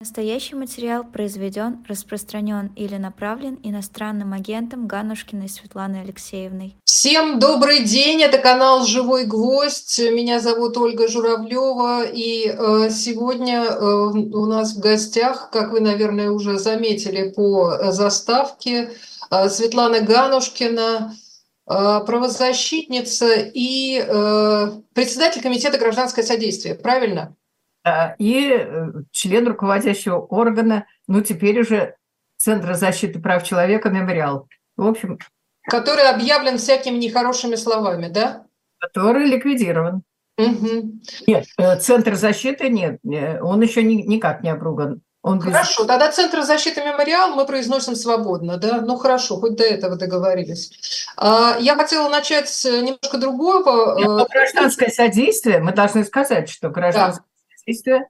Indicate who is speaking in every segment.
Speaker 1: Настоящий материал произведен, распространен или направлен иностранным агентом Ганушкиной Светланой Алексеевной.
Speaker 2: Всем добрый день, это канал «Живой гвоздь». Меня зовут Ольга Журавлева, и э, сегодня э, у нас в гостях, как вы, наверное, уже заметили по заставке, э, Светлана Ганушкина, правозащитница и председатель Комитета гражданское содействие, правильно?
Speaker 3: И э, член руководящего органа, ну, теперь уже Центра защиты прав человека «Мемориал». В общем...
Speaker 2: Который объявлен всякими нехорошими словами, да?
Speaker 3: Который ликвидирован. Угу. Нет, э, Центр защиты нет, он еще ни, никак не обруган. Он
Speaker 2: хорошо, без... тогда Центр защиты «Мемориал» мы произносим свободно, да? Ну хорошо, хоть до этого договорились. А, я хотела начать с немножко другого.
Speaker 3: Нет, э, гражданское содействие, мы должны сказать, что гражданское действия,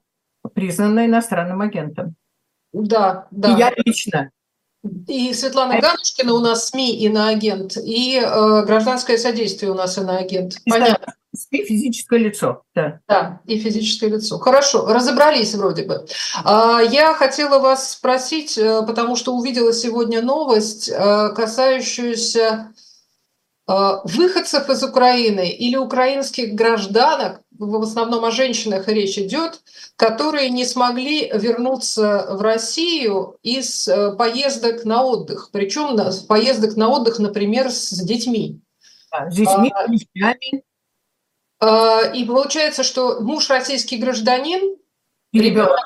Speaker 3: признанное иностранным агентом.
Speaker 2: Да, да.
Speaker 3: И я лично.
Speaker 2: И Светлана Это... Ганушкина у нас СМИ иноагент, и э, гражданское содействие у нас иноагент.
Speaker 3: Понятно. СМИ физическое лицо, да.
Speaker 2: Да, и физическое лицо. Хорошо, разобрались вроде бы. А, я хотела вас спросить, э, потому что увидела сегодня новость, э, касающуюся э, выходцев из Украины или украинских гражданок, в основном о женщинах речь идет, которые не смогли вернуться в Россию из э, поездок на отдых, причем поездок на отдых, например, с детьми.
Speaker 3: с детьми, а, детьми.
Speaker 2: А, и получается, что муж российский гражданин, ребенок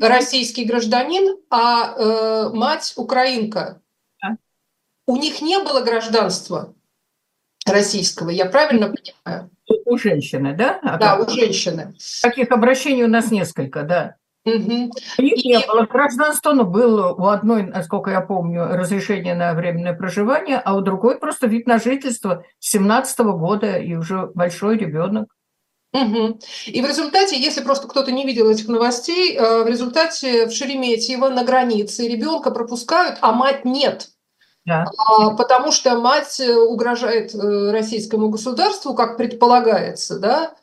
Speaker 2: российский гражданин, а э, мать украинка. Да. У них не было гражданства российского, я правильно понимаю?
Speaker 3: У женщины, да?
Speaker 2: А да, у женщины.
Speaker 3: Таких обращений у нас несколько, да. Угу. У них и... не было гражданства, но было у одной, насколько я помню, разрешение на временное проживание, а у другой просто вид на жительство 17 -го года и уже большой ребенок.
Speaker 2: Угу. И в результате, если просто кто-то не видел этих новостей, э, в результате в Шереметьево на границе ребенка пропускают, а мать нет. Да. А, потому что мать э, угрожает э, российскому государству, как предполагается, да.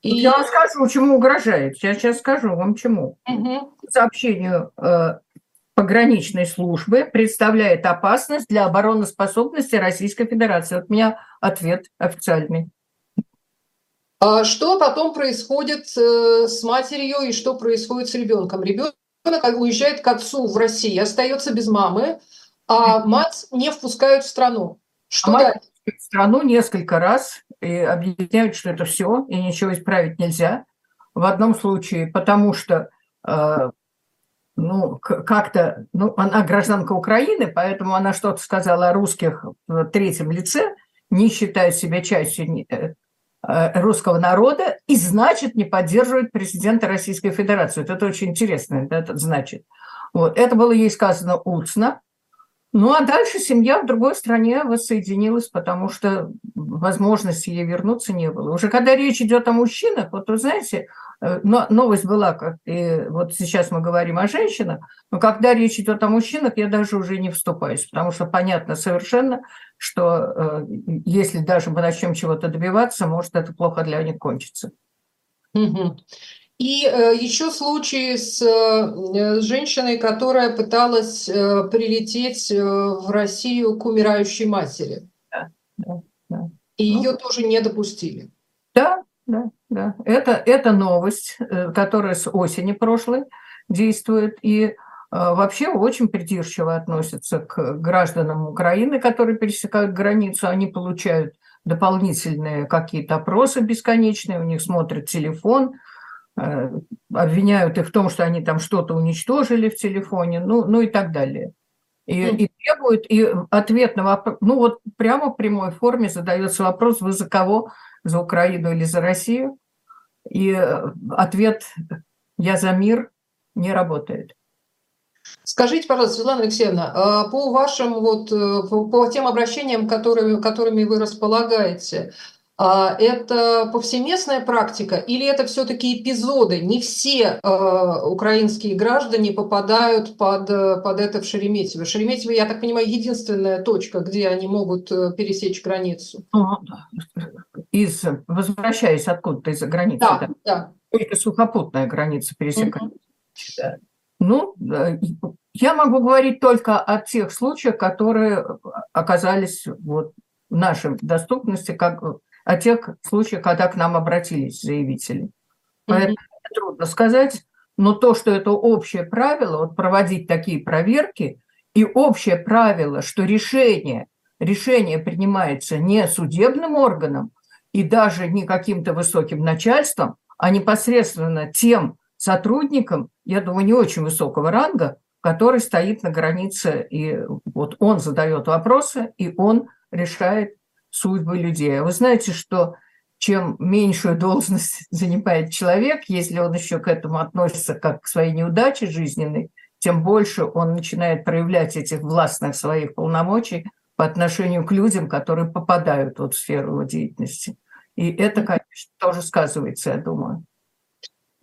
Speaker 3: И... Я вам скажу, чему угрожает. Я сейчас скажу вам чему. Угу. Сообщению э, пограничной службы представляет опасность для обороноспособности Российской Федерации. Вот у меня ответ официальный.
Speaker 2: А что потом происходит э, с матерью и что происходит с ребенком? Ребенок уезжает к отцу в Россию, остается без мамы, а мать не впускают в страну.
Speaker 3: Что а дальше? в страну несколько раз и объясняют, что это все, и ничего исправить нельзя. В одном случае, потому что э, ну, как-то, ну, она гражданка Украины, поэтому она что-то сказала о русских в третьем лице, не считает себя частью э, э, русского народа и, значит, не поддерживает президента Российской Федерации. Вот это очень интересно, это значит. Вот. Это было ей сказано устно, ну а дальше семья в другой стране воссоединилась, потому что возможности ей вернуться не было. Уже когда речь идет о мужчинах, вот вы знаете, э, новость была, как и вот сейчас мы говорим о женщинах, но когда речь идет о мужчинах, я даже уже не вступаюсь, потому что понятно совершенно, что э, если даже мы начнем чего-то добиваться, может это плохо для них кончится.
Speaker 2: Угу. И э, еще случай с э, женщиной, которая пыталась э, прилететь в Россию к умирающей матери. Да, да, да. И ну, ее тоже не допустили.
Speaker 3: Да, да, да. Это, это новость, которая с осени прошлой действует. И вообще очень придирчиво относятся к гражданам Украины, которые пересекают границу. Они получают дополнительные какие-то опросы бесконечные, у них смотрят телефон – обвиняют их в том, что они там что-то уничтожили в телефоне, ну, ну и так далее. И, и требуют, и ответ на вопрос, ну вот прямо в прямой форме задается вопрос, вы за кого, за Украину или за Россию? И э, ответ «я за мир» не работает.
Speaker 2: Скажите, пожалуйста, Светлана Алексеевна, а по вашим вот, э, по тем обращениям, которыми, которыми вы располагаете, это повсеместная практика или это все-таки эпизоды? Не все э, украинские граждане попадают под, под это в Шереметьево. Шереметьево, я так понимаю, единственная точка, где они могут э, пересечь границу. Ну,
Speaker 3: из, возвращаясь откуда-то из-за границы. Да, да. да. Только сухопутная граница пересекает. Угу. Ну, я могу говорить только о тех случаях, которые оказались вот в нашей доступности, как о тех случаях, когда к нам обратились заявители. Поэтому mm-hmm. трудно сказать, но то, что это общее правило, вот проводить такие проверки, и общее правило, что решение, решение принимается не судебным органом и даже не каким-то высоким начальством, а непосредственно тем сотрудником, я думаю, не очень высокого ранга, который стоит на границе, и вот он задает вопросы, и он решает судьбы людей. А вы знаете, что чем меньшую должность занимает человек, если он еще к этому относится как к своей неудаче жизненной, тем больше он начинает проявлять этих властных своих полномочий по отношению к людям, которые попадают вот в сферу его деятельности. И это, конечно, тоже сказывается, я думаю.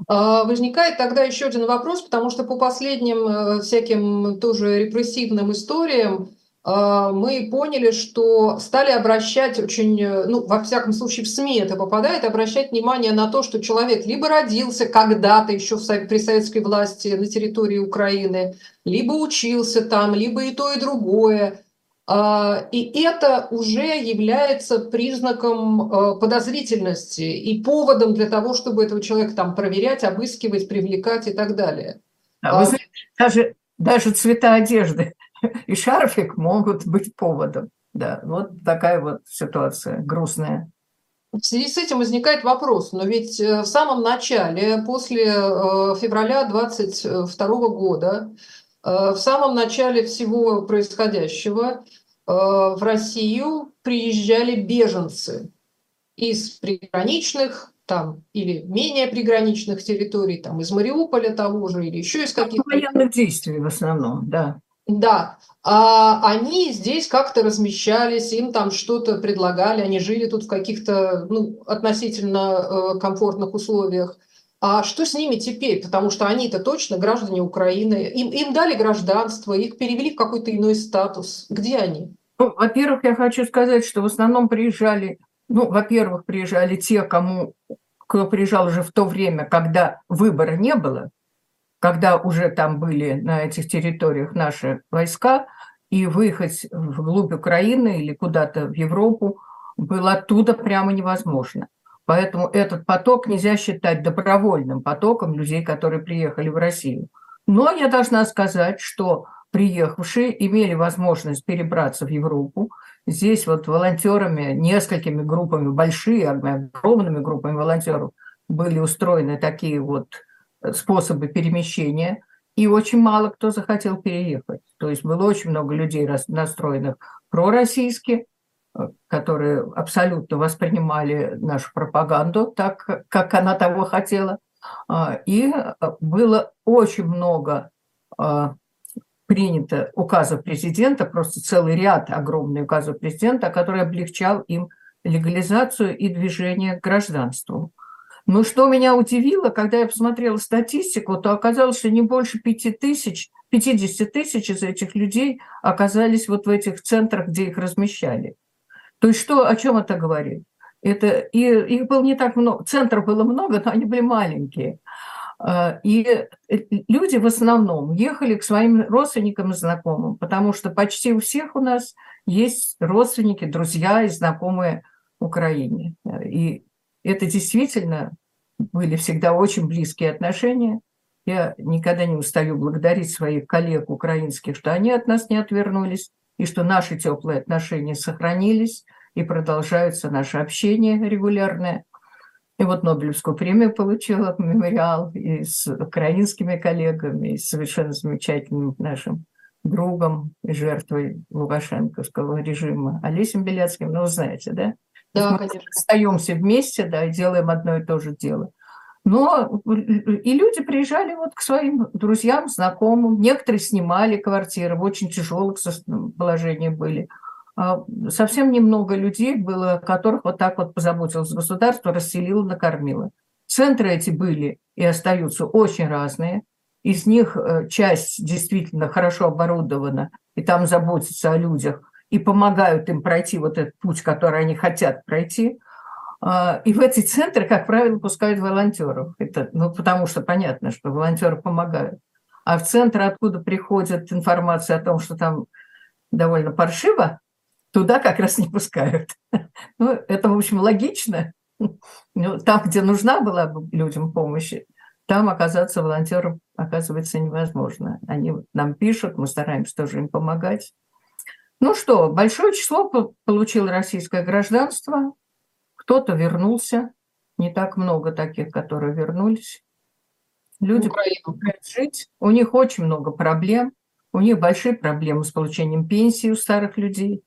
Speaker 2: А, возникает тогда еще один вопрос, потому что по последним э, всяким тоже репрессивным историям мы поняли, что стали обращать очень, э, ну, во всяком случае, в СМИ это попадает, обращать внимание на то, что человек либо родился когда-то еще при советской власти на территории Украины, либо учился там, либо и то, и другое. А, и это уже является признаком э, подозрительности и поводом для того, чтобы этого человека там проверять, обыскивать, привлекать и так далее.
Speaker 3: А вы а знаете, даже, даже цвета одежды и шарфик могут быть поводом. Да, вот такая вот ситуация грустная.
Speaker 2: В связи с этим возникает вопрос, но ведь э, в самом начале, после э, февраля 2022 года, Э, в самом начале всего происходящего в Россию приезжали беженцы из приграничных там или менее приграничных территорий, там из Мариуполя того же или еще из каких-то...
Speaker 3: Военных действий в основном, да.
Speaker 2: Да, а они здесь как-то размещались, им там что-то предлагали, они жили тут в каких-то ну, относительно э, комфортных условиях. А что с ними теперь? Потому что они-то точно граждане Украины. Им, им дали гражданство, их перевели в какой-то иной статус. Где они?
Speaker 3: Ну, во-первых, я хочу сказать, что в основном приезжали, ну, во-первых, приезжали те, кому, кто приезжал уже в то время, когда выбора не было, когда уже там были на этих территориях наши войска, и выехать вглубь Украины или куда-то в Европу было оттуда прямо невозможно. Поэтому этот поток нельзя считать добровольным потоком людей, которые приехали в Россию. Но я должна сказать, что приехавшие имели возможность перебраться в Европу. Здесь вот волонтерами, несколькими группами, большие, огромными группами волонтеров были устроены такие вот способы перемещения, и очень мало кто захотел переехать. То есть было очень много людей настроенных пророссийски, которые абсолютно воспринимали нашу пропаганду так, как она того хотела. А, и было очень много а, принято указов президента, просто целый ряд огромный указов президента, который облегчал им легализацию и движение к гражданству. Но что меня удивило, когда я посмотрела статистику, то оказалось, что не больше 5 тысяч, 50 тысяч из этих людей оказались вот в этих центрах, где их размещали. То есть что, о чем это говорит? Это, и их было не так много, центров было много, но они были маленькие. А, и люди в основном ехали к своим родственникам и знакомым, потому что почти у всех у нас есть родственники, друзья и знакомые в Украине. И это действительно были всегда очень близкие отношения. Я никогда не устаю благодарить своих коллег украинских, что они от нас не отвернулись, и что наши теплые отношения сохранились, и продолжаются наше общение регулярное. И вот Нобелевскую премию получила мемориал и с украинскими коллегами, и с совершенно замечательным нашим другом и жертвой лукашенковского режима Олесем Беляцким. Ну, вы знаете, да?
Speaker 2: Да, мы конечно.
Speaker 3: Остаемся вместе, да, и делаем одно и то же дело. Но и люди приезжали вот к своим друзьям, знакомым. Некоторые снимали квартиры, в очень тяжелых положениях были. А совсем немного людей было, которых вот так вот позаботилось государство, расселило, накормило. Центры эти были и остаются очень разные. Из них э, часть действительно хорошо оборудована, и там заботятся о людях, и помогают им пройти вот этот путь, который они хотят пройти. А, и в эти центры, как правило, пускают волонтеров. Это, ну, потому что понятно, что волонтеры помогают. а в центр, откуда приходит информация о том, что там довольно паршиво, туда как раз не пускают. Ну, это, в общем, логично. Ну, там, где нужна была бы людям помощь, там оказаться волонтером оказывается невозможно. Они нам пишут, мы стараемся тоже им помогать. Ну что, большое число получило российское гражданство, кто-то вернулся, не так много таких, которые вернулись. Люди хотят жить, у них очень много проблем, у них большие проблемы с получением пенсии у старых людей,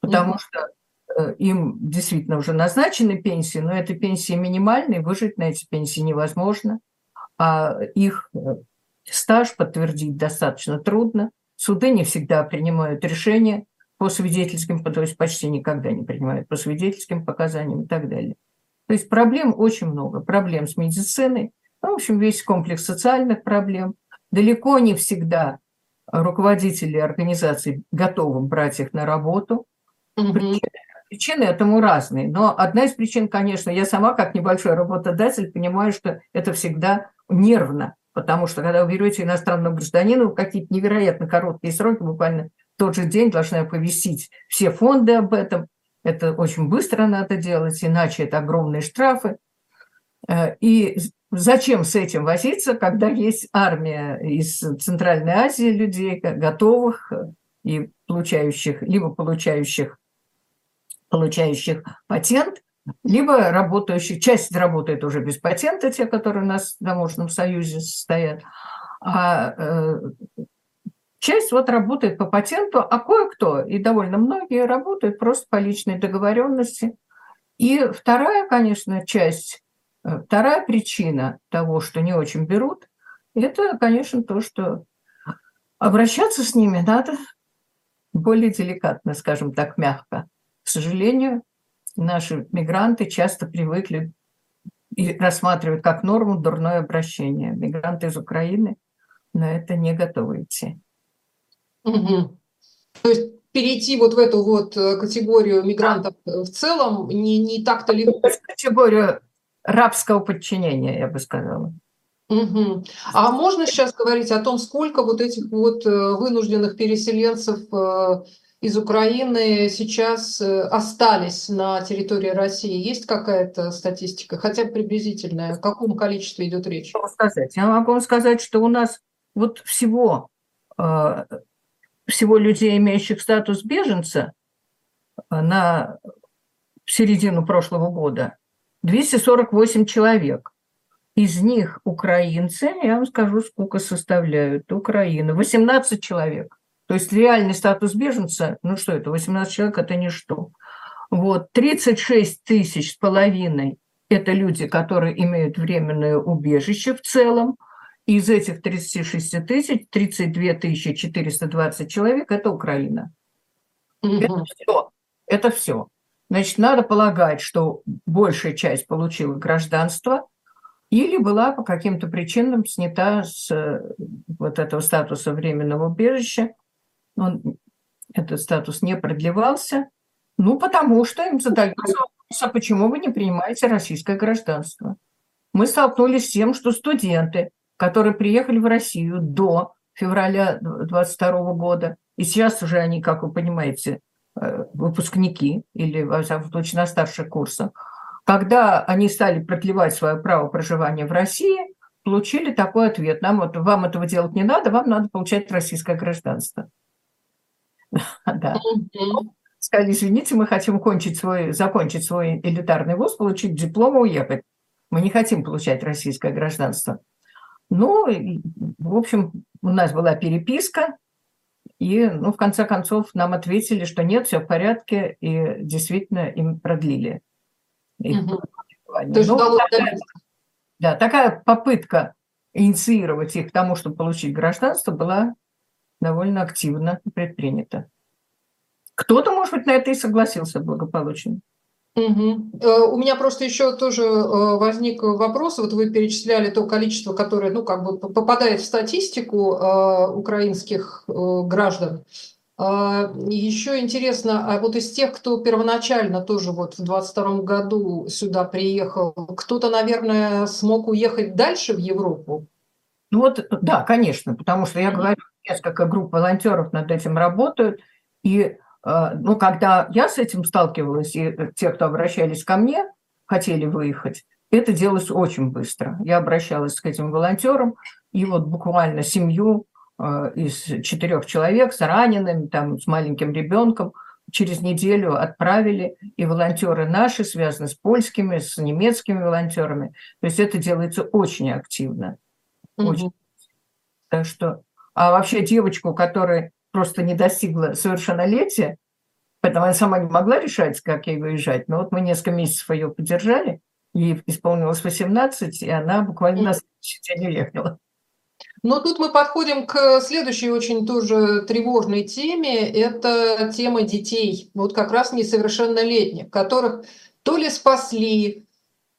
Speaker 3: потому угу. что э, им действительно уже назначены пенсии, но эта пенсия минимальная, выжить на эти пенсии невозможно, а их э, стаж подтвердить достаточно трудно. Суды не всегда принимают решения по свидетельским, то есть почти никогда не принимают по свидетельским показаниям и так далее. То есть проблем очень много. Проблем с медициной, ну, в общем, весь комплекс социальных проблем. Далеко не всегда руководители организаций готовы брать их на работу. Угу. Причины, причины этому разные. Но одна из причин, конечно, я сама как небольшой работодатель понимаю, что это всегда нервно. Потому что когда вы берете иностранного гражданина, в какие-то невероятно короткие сроки, буквально тот же день должны оповестить все фонды об этом. Это очень быстро надо делать, иначе это огромные штрафы. Э, и зачем с этим возиться, когда есть армия из Центральной Азии людей, готовых и получающих, либо получающих, получающих патент, либо работающих, часть работает уже без патента, те, которые у нас в таможенном союзе стоят, а э, Часть вот работает по патенту, а кое-кто, и довольно многие, работают просто по личной договоренности. И вторая, конечно, часть, э, вторая причина того, что не очень берут, это, конечно, то, что обращаться с ними надо более деликатно, скажем так, мягко. К сожалению, наши мигранты часто привыкли и рассматривают как норму дурное обращение. Мигранты из Украины на это не готовы идти.
Speaker 2: Угу. То есть перейти вот в эту вот э, категорию мигрантов в целом не, не так-то легко.
Speaker 3: Категорию рабского подчинения, я бы сказала.
Speaker 2: Угу. А можно сейчас говорить о том, сколько вот этих вот э, вынужденных переселенцев э, из Украины сейчас остались на территории России? Есть какая-то статистика, хотя бы приблизительная? О каком количестве идет речь?
Speaker 3: Сказать? Я могу сказать, что у нас вот всего всего людей, имеющих статус беженца э, на середину прошлого года 248 человек. Из них украинцы, я вам скажу, сколько составляют Украина, 18 человек. То есть реальный статус беженца, ну что это, 18 человек – это ничто. Вот, 36 тысяч с половиной – это люди, которые имеют временное убежище в целом – из этих 36 тысяч 32 тысячи 420 человек – это Украина. Угу. Это все. Это все. Значит, надо полагать, что большая часть получила гражданство или была по каким-то причинам снята с вот этого статуса временного убежища. Он, этот статус не продлевался, ну, потому что им задают вопрос, а почему вы не принимаете российское гражданство? Мы столкнулись с тем, что студенты – которые приехали в Россию до февраля 22 года. И сейчас уже они, как вы понимаете, э, выпускники или, во всяком случае, на старших курсах. Когда они стали продлевать свое право проживания в России, получили такой ответ. Нам вот, вам этого делать не надо, вам надо получать российское гражданство. Да. Сказали, извините, мы хотим кончить свой, закончить свой элитарный вуз, получить диплом и уехать. Мы не хотим получать российское гражданство. Ну, в общем, у нас была переписка, и, ну, в конце концов, нам ответили, что нет, все в порядке, и действительно им продлили. Угу. Ну, такая, да, такая попытка инициировать их к тому, чтобы получить гражданство, была довольно активно предпринята. Кто-то, может быть, на это и согласился благополучно.
Speaker 2: Угу. У меня просто еще тоже э, возник вопрос. Вот вы перечисляли то количество, которое, ну, как бы попадает в статистику э, украинских граждан. Еще интересно, а вот из тех, кто первоначально тоже вот в 22 году сюда приехал, кто-то, наверное, смог уехать дальше в Европу?
Speaker 3: Ну вот, да, конечно, потому что я говорю, несколько групп волонтеров над этим работают, и ну, когда я с этим сталкивалась, и те, кто обращались ко мне, хотели выехать, это делалось очень быстро. Я обращалась к этим волонтерам, и вот буквально семью э, из четырех человек с ранеными, там, с маленьким ребенком через неделю отправили, и волонтеры наши связаны с польскими, с немецкими волонтерами. То есть это делается очень активно. Очень. Так что, а вообще девочку, которая просто не достигла совершеннолетия, поэтому она сама не могла решать, как ей выезжать, но вот мы несколько месяцев ее поддержали, ей исполнилось 18, и она буквально на следующий день уехала.
Speaker 2: Но тут мы подходим к следующей очень тоже тревожной теме. Это тема детей, вот как раз несовершеннолетних, которых то ли спасли,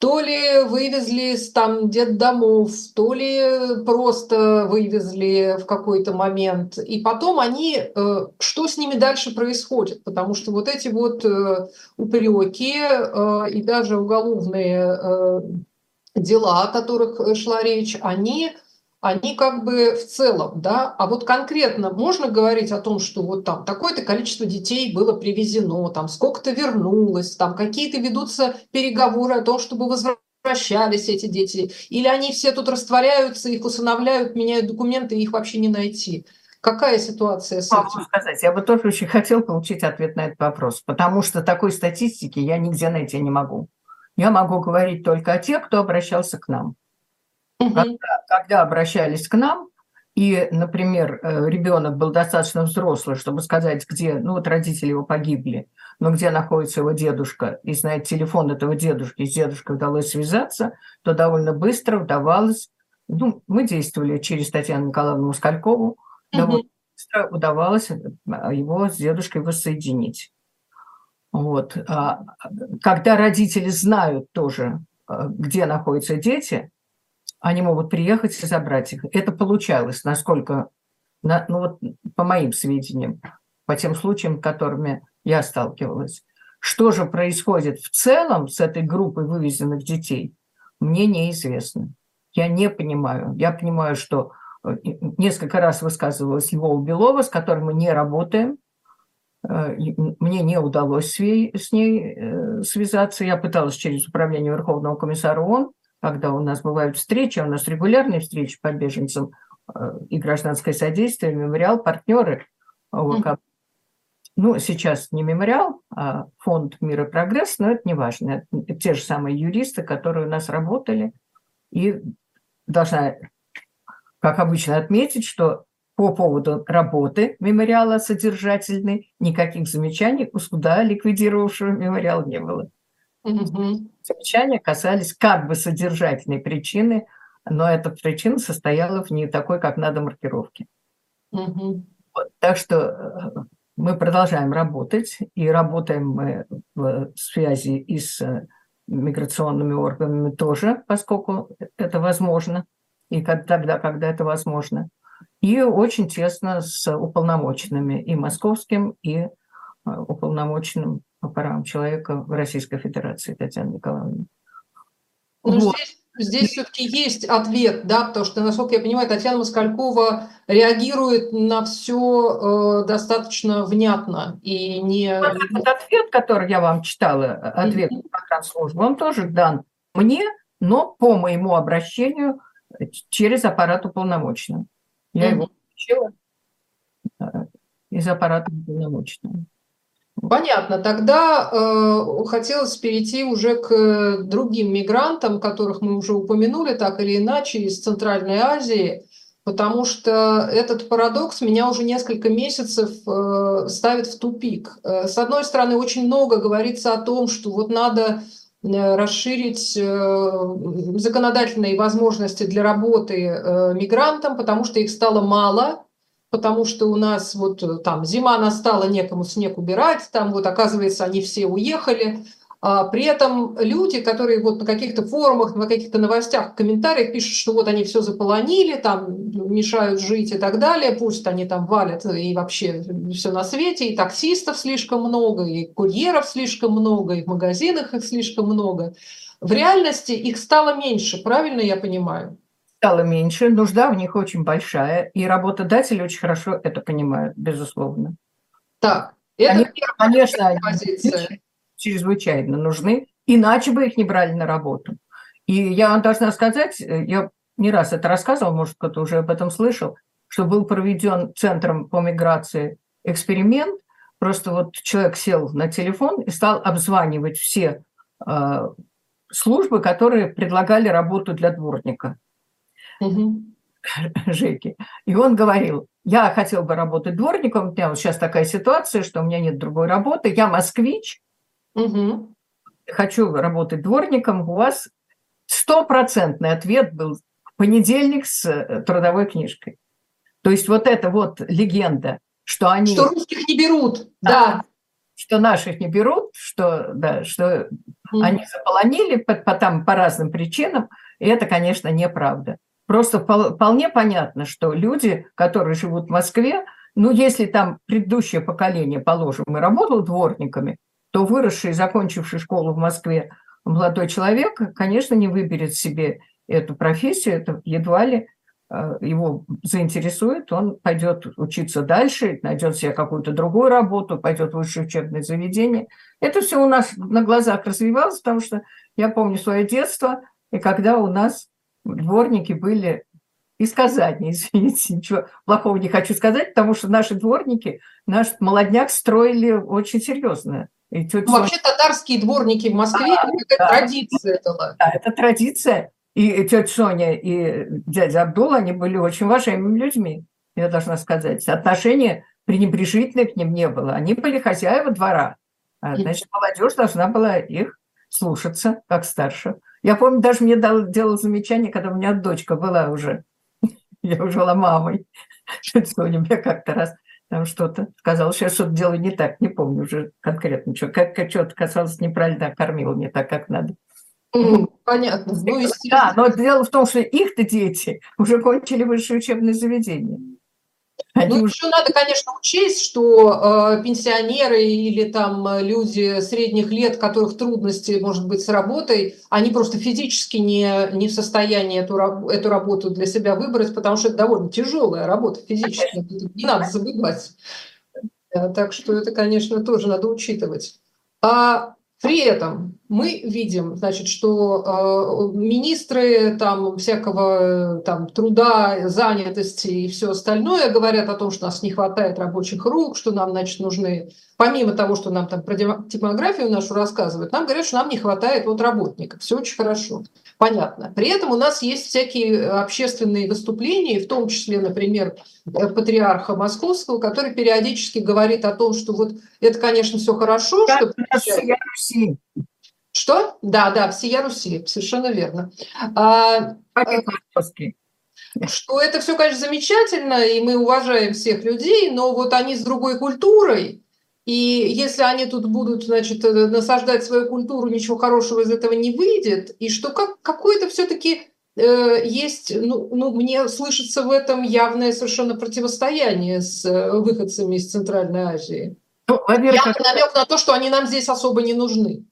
Speaker 2: то ли вывезли с там детдомов, то ли просто вывезли в какой-то момент. И потом они, э, что с ними дальше происходит? Потому что вот эти вот э, упреки э, и даже уголовные дела, о которых шла речь, они они как бы в целом, да, а вот конкретно можно говорить о том, что вот там такое-то количество детей было привезено, там сколько-то вернулось, там какие-то ведутся переговоры о том, чтобы возвращались эти дети, или они все тут растворяются, их усыновляют, меняют документы, и их вообще не найти. Какая ситуация с
Speaker 3: Могу сказать, я бы тоже очень хотел получить ответ на этот вопрос, потому что такой статистики я нигде найти не могу. Я могу говорить только о тех, кто обращался к нам. Когда, когда обращались к нам, и, например, э, ребенок был достаточно взрослый, чтобы сказать, где, ну вот родители его погибли, но где находится его дедушка, и знает телефон этого дедушки, с дедушкой удалось связаться, то довольно быстро удавалось, ну, мы действовали через Татьяну Николаевну Москалькову, довольно быстро удавалось э, его с дедушкой воссоединить. Вот. А, когда родители знают тоже, э, где находятся дети, они могут приехать и забрать их. Это получалось, насколько, на, ну вот по моим сведениям, по тем случаям, которыми я сталкивалась. Что же происходит в целом с этой группой вывезенных детей, мне неизвестно. Я не понимаю. Я понимаю, что э, несколько раз высказывалась Львова Белова, с которой мы не работаем. Э, мне не удалось с ней э, связаться. Я пыталась через управление Верховного комиссара ООН когда у нас бывают встречи, у нас регулярные встречи по беженцам э, и гражданское содействие, мемориал, партнеры. Mm-hmm. Ну, сейчас не мемориал, а фонд «Мир и прогресс», но это не важно. Это те же самые юристы, которые у нас работали. И должна, как обычно, отметить, что по поводу работы мемориала содержательной никаких замечаний у суда, ликвидировавшего мемориал, не было. Угу. Замечания касались как бы содержательной причины, но эта причина состояла в не такой, как надо, маркировке. Угу. Вот, так что э, мы продолжаем работать, и работаем мы в связи и с э, миграционными органами тоже, поскольку это возможно, и тогда, когда это возможно. И очень тесно с уполномоченными, и московским, и э, уполномоченным по правам человека в Российской Федерации, Татьяна Николаевна.
Speaker 2: Ну, вот. здесь, здесь все-таки есть ответ, да, потому что, насколько я понимаю, Татьяна Москалькова реагирует на все э, достаточно внятно и не...
Speaker 3: Вот этот ответ, который я вам читала, ответ mm-hmm. службы, он тоже дан мне, но по моему обращению через аппарат уполномоченного. Я mm-hmm. его получила э, из аппарата уполномоченного.
Speaker 2: Понятно. Тогда э, хотелось перейти уже к другим мигрантам, которых мы уже упомянули так или иначе из Центральной Азии, потому что этот парадокс меня уже несколько месяцев э, ставит в тупик. Э, с одной стороны, очень много говорится о том, что вот надо э, расширить э, законодательные возможности для работы мигрантам, потому что их стало мало, потому что у нас вот э, там зима настала, некому снег убирать, там вот оказывается они все уехали. А при этом люди, которые вот на каких-то форумах, на каких-то новостях, в комментариях пишут, что вот они все заполонили, там мешают жить и так далее, пусть они там валят и вообще все на свете, и таксистов слишком много, и курьеров слишком много, и в магазинах их слишком много. В реальности их стало меньше, правильно я понимаю?
Speaker 3: Стало меньше, нужда в них очень большая, и работодатели очень хорошо это понимают, безусловно.
Speaker 2: Так, это
Speaker 3: Они, конечно,
Speaker 2: позиция.
Speaker 3: они чрезвычайно нужны, иначе бы их не брали на работу. И я вам должна сказать, э, я не раз это рассказывал, может, кто-то уже об этом слышал, что был проведен Центром по миграции эксперимент, просто вот человек сел на телефон и стал обзванивать все э, службы, которые предлагали работу для дворника. Жеки. И он говорил, я хотел бы работать дворником, у меня вот сейчас такая ситуация, что у меня нет другой работы, я москвич,
Speaker 2: Мгм.
Speaker 3: хочу работать дворником, у вас стопроцентный ответ был в понедельник с э, трудовой книжкой. То есть вот эта вот легенда, что они,
Speaker 2: Что русских не берут,
Speaker 3: Да.
Speaker 2: да.
Speaker 3: что наших не берут, что, да, что
Speaker 2: Мгм.
Speaker 3: они заполонили по, по, там, по разным причинам, и это, конечно, неправда. Просто впол- вполне понятно, что люди, которые живут в Москве, ну, если там предыдущее поколение, положим, и работало дворниками, то выросший, закончивший школу в Москве молодой человек, конечно, не выберет себе эту профессию, это едва ли э, его заинтересует, он пойдет учиться дальше, найдет себе какую-то другую работу, пойдет в высшее учебное заведение. Это все у нас на глазах развивалось, потому что я помню свое детство, и когда у нас дворники были из Казани, извините, ничего плохого не хочу сказать, потому что наши дворники, наш молодняк строили очень серьезно. И тетя
Speaker 2: Ну, вообще татарские дворники в Москве, это какая-то
Speaker 3: да.
Speaker 2: традиция этого.
Speaker 3: Да, это традиция. И тетя Соня, и дядя Абдул, они были очень уважаемыми людьми, я должна сказать. Отношения пренебрежительных к ним не было. Они были хозяева двора. А, Значит, молодежь должна была их слушаться, как старше. Я помню, даже мне дал, делал замечание, когда у меня дочка была уже, я уже была мамой. Тетя Соня мне как-то раз там что-то сказала, что я что-то делаю не так, не помню уже конкретно, что, как, как что-то касалось неправильно, кормила не так, как надо.
Speaker 2: Понятно. Ну,
Speaker 3: Да, но дело в том, что их-то дети уже кончили высшее учебное заведение. Они
Speaker 2: Ну,
Speaker 3: уже
Speaker 2: еще надо, конечно, учесть, что э, пенсионеры или там люди средних лет, которых трудности, может быть, с работой, они просто физически не, не в состоянии эту, эту работу для себя выбрать, потому что это довольно тяжелая работа физически, не надо забывать. Э, Так что это, конечно, тоже надо учитывать. А при этом мы видим, значит, что э, министры там всякого там труда, занятости и все остальное говорят о том, что нас не хватает рабочих рук, что нам, значит, нужны, помимо того, что нам там про демо- демографию нашу рассказывают, нам говорят, что нам не хватает вот работников. Все очень хорошо, понятно. При этом у нас есть всякие э, общественные выступления, в том числе, например, э, патриарха Московского, который периодически говорит о том, что вот это, конечно, все хорошо, что
Speaker 3: всея Руси.
Speaker 2: Что? Да, да, всея Руси, совершенно верно. А,
Speaker 3: Московский.
Speaker 2: что это все, конечно, замечательно, и мы уважаем всех людей, но вот они с другой культурой, и если они тут будут, значит, э, насаждать свою культуру, ничего хорошего из этого не выйдет, и что как, какое-то все-таки есть, ну, ну, мне слышится в этом явное совершенно противостояние с э, выходцами из Центральной Азии.
Speaker 3: Ну, во-первых,
Speaker 2: намек на то, что они нам здесь особо не нужны.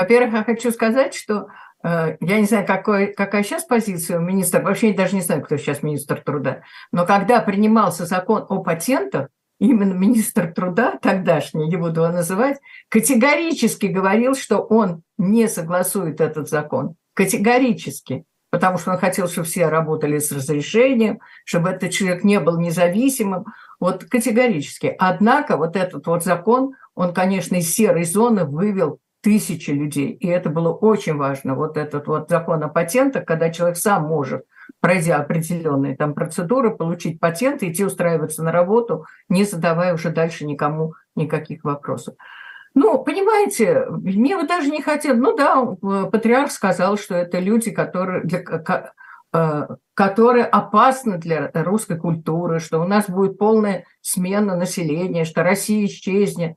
Speaker 3: Во-первых, я хочу сказать, что э, я не знаю, какой, какая сейчас позиция у министра, вообще я даже не знаю, кто сейчас министр труда, но когда принимался закон о патентах, именно министр труда, тогдашний, не буду его называть, категорически говорил, что он не согласует этот закон. Категорически. Потому что он хотел, чтобы все работали с разрешением, чтобы этот человек не был независимым. Вот категорически. Однако вот этот вот закон, он, конечно, из серой зоны вывел тысячи людей. И это было очень важно. Вот этот вот закон о патентах, когда человек сам может, пройдя определенные там процедуры, получить патент идти устраиваться на работу, не задавая уже дальше никому никаких вопросов. Ну, понимаете, мне бы даже не хотел. Ну да, патриарх сказал, что это люди, которые, для, э, которые опасны для русской культуры, что у нас будет полная смена населения, что Россия исчезнет.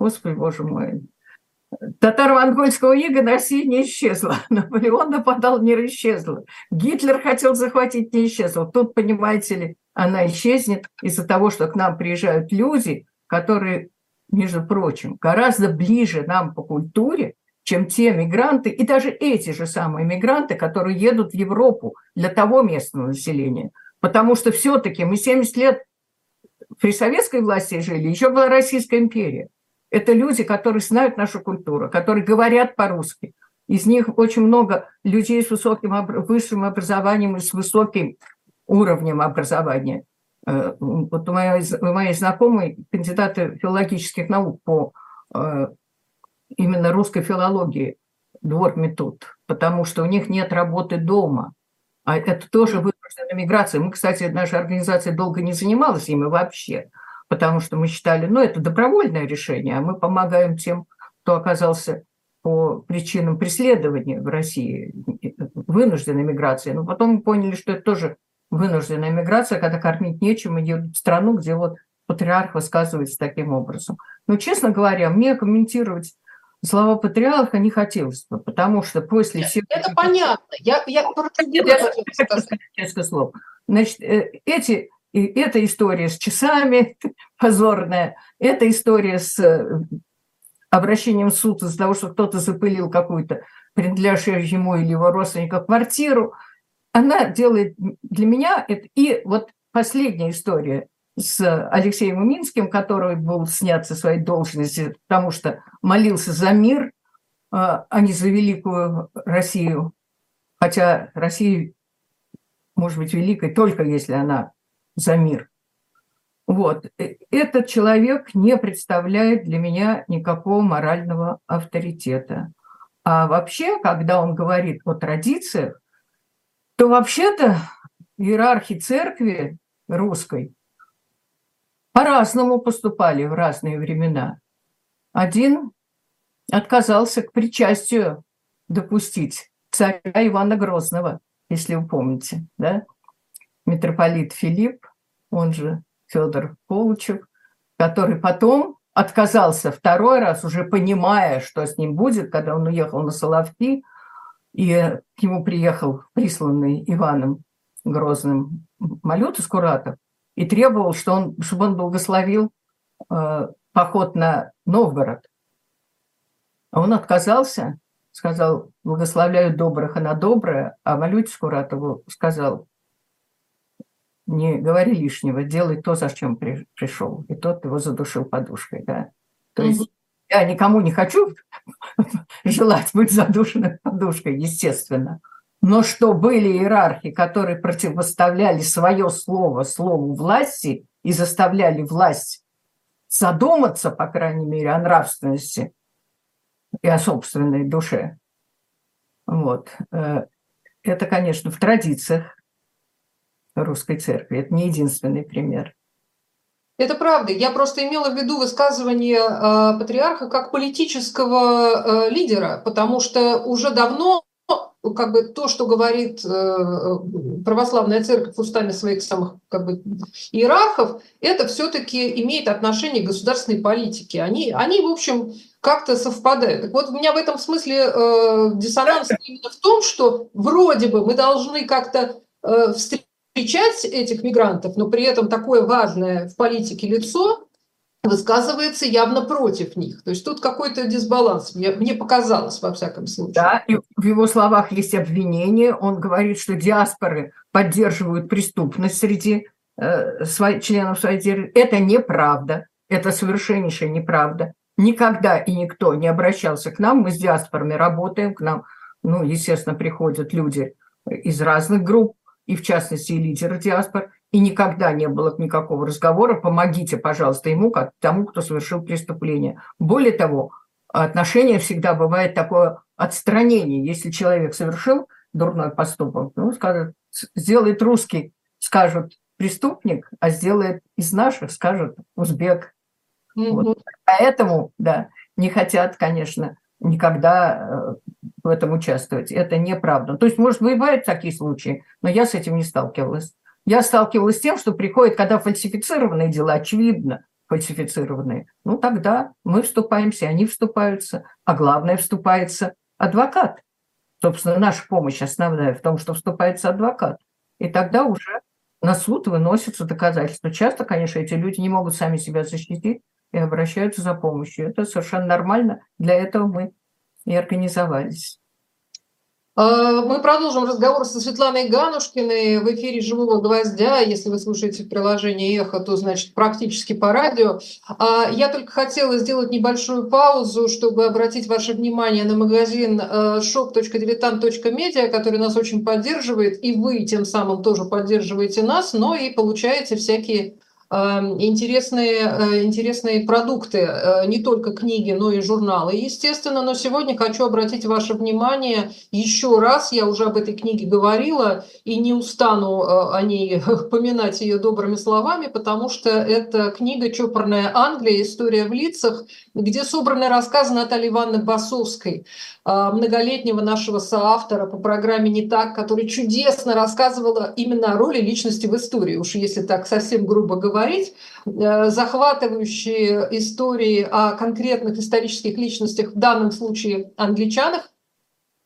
Speaker 3: Господи, боже мой. Татаро-монгольского ига Россия не исчезла. Наполеон нападал, не исчезла. Гитлер хотел захватить, не исчезла. Тут, понимаете ли, она исчезнет из-за того, что к нам приезжают люди, которые между прочим, гораздо ближе нам по культуре, чем те мигранты, и даже эти же самые мигранты, которые едут в Европу для того местного населения. Потому что все-таки мы 70 лет при советской власти жили, еще была Российская империя. Это люди, которые знают нашу культуру, которые говорят по-русски. Из них очень много людей с высоким высшим образованием и с высоким уровнем образования. Э, вот у моей, у моей знакомой кандидаты филологических наук по э, именно русской филологии двор метод, потому что у них нет работы дома. А это тоже вынужденная миграция. Мы, кстати, наша организация долго не занималась ими вообще, потому что мы считали, ну, это добровольное решение, а мы помогаем тем, кто оказался по причинам преследования в России, вынужденной миграции. Но потом мы поняли, что это тоже вынужденная миграция, когда кормить нечем, идет в страну, где вот патриарх высказывается таким образом. Но, честно говоря, мне комментировать слова патриарха не хотелось бы, потому что после всех...
Speaker 2: Это понятно. Я, я
Speaker 3: просто не несколько слов. Значит, э, эти, эта история с часами позорная, эта история с э, обращением в суд из-за того, что кто-то запылил какую-то принадлежащую ему или его родственника квартиру, она делает для меня это... И вот последняя история с Алексеем Уминским, который был снят со своей должности, потому что молился за мир, а, а не за великую Россию. Хотя Россия может быть великой только если она за мир. Вот. Э, этот человек не представляет для меня никакого морального авторитета. А вообще, когда он говорит о традициях, то вообще-то иерархи церкви русской по-разному поступали в разные времена. Один отказался к причастию допустить царя Ивана Грозного, если вы помните, да? Митрополит Филипп, он же Федор Колычев, который потом отказался второй раз, уже понимая, что с ним будет, когда он уехал на Соловки, и к нему приехал присланный Иваном Грозным Малют из Куратов, и требовал, что он, чтобы он благословил э, поход на Новгород. А он отказался, сказал, благословляю добрых, на доброе, а Малюте Скуратову сказал, не говори лишнего, делай то, зачем при, пришел. И тот его задушил подушкой, да. То есть я никому не хочу желать быть задушенным подушкой, естественно. Но что были иерархи, которые противоставляли свое слово слову власти и заставляли власть задуматься, по крайней мере, о нравственности и о собственной душе. Вот. Э, это, конечно, в традициях русской церкви. Это не единственный пример.
Speaker 2: Это правда. Я просто имела в виду высказывание э, патриарха как политического э, лидера, потому что уже давно как бы то, что говорит э, православная церковь устами своих самых как бы, иерархов, это все-таки имеет отношение к государственной политике. Они, они в общем, как-то совпадают. Так вот, у меня в этом смысле э, диссонанс именно в том, что вроде бы мы должны как-то э, встречать этих мигрантов, но при этом такое важное в политике лицо высказывается явно против них. То есть тут какой-то дисбаланс, мне, мне показалось, во всяком случае.
Speaker 3: Да, и в его словах есть обвинение. Он говорит, что диаспоры поддерживают преступность среди э, свои, членов своей территории. Это неправда. Это совершеннейшая неправда. Никогда и никто не обращался к нам. Мы с диаспорами работаем. К нам, ну, естественно, приходят люди из разных групп, и в частности и лидеры диаспор и никогда не было никакого разговора «помогите, пожалуйста, ему, как тому, кто совершил преступление». Более того, отношение всегда бывает такое отстранение. Если человек совершил дурной поступок, ну, скажет, сделает русский, скажут преступник, а сделает из наших, скажут узбек. Mm-hmm. Вот. Поэтому, да, не хотят, конечно, никогда э, в этом участвовать. Это неправда. То есть, может, бывают такие случаи, но я с этим не сталкивалась. Я сталкивалась с тем, что приходит, когда фальсифицированные дела, очевидно, фальсифицированные, ну тогда мы вступаемся, они вступаются, а главное вступается адвокат. Собственно, наша помощь основная в том, что вступается адвокат. И тогда уже на суд выносятся доказательства. Часто, конечно, эти люди не могут сами себя защитить и обращаются за помощью. Это совершенно нормально. Для этого мы и организовались.
Speaker 2: А, мы продолжим разговор со Светланой Ганушкиной в эфире «Живого гвоздя». Если вы слушаете в приложении «Эхо», то, значит, практически по радио. А, я только хотела сделать небольшую паузу, чтобы обратить ваше внимание на магазин э, shop.diletant.media, который нас очень поддерживает, и вы тем самым тоже поддерживаете нас, но и получаете всякие интересные, э, интересные продукты, э, не только книги, но и журналы, естественно. Но сегодня хочу обратить ваше внимание еще раз, я уже об этой книге говорила, и не устану э, о ней поминать ее добрыми словами, потому что это книга «Чопорная Англия. История в лицах», где собраны рассказы Натальи Ивановны Басовской, многолетнего нашего соавтора по программе «Не так», который чудесно рассказывала именно о роли личности в истории, уж если так совсем грубо говоря говорить, э, захватывающие истории о конкретных исторических личностях, в данном случае англичанах,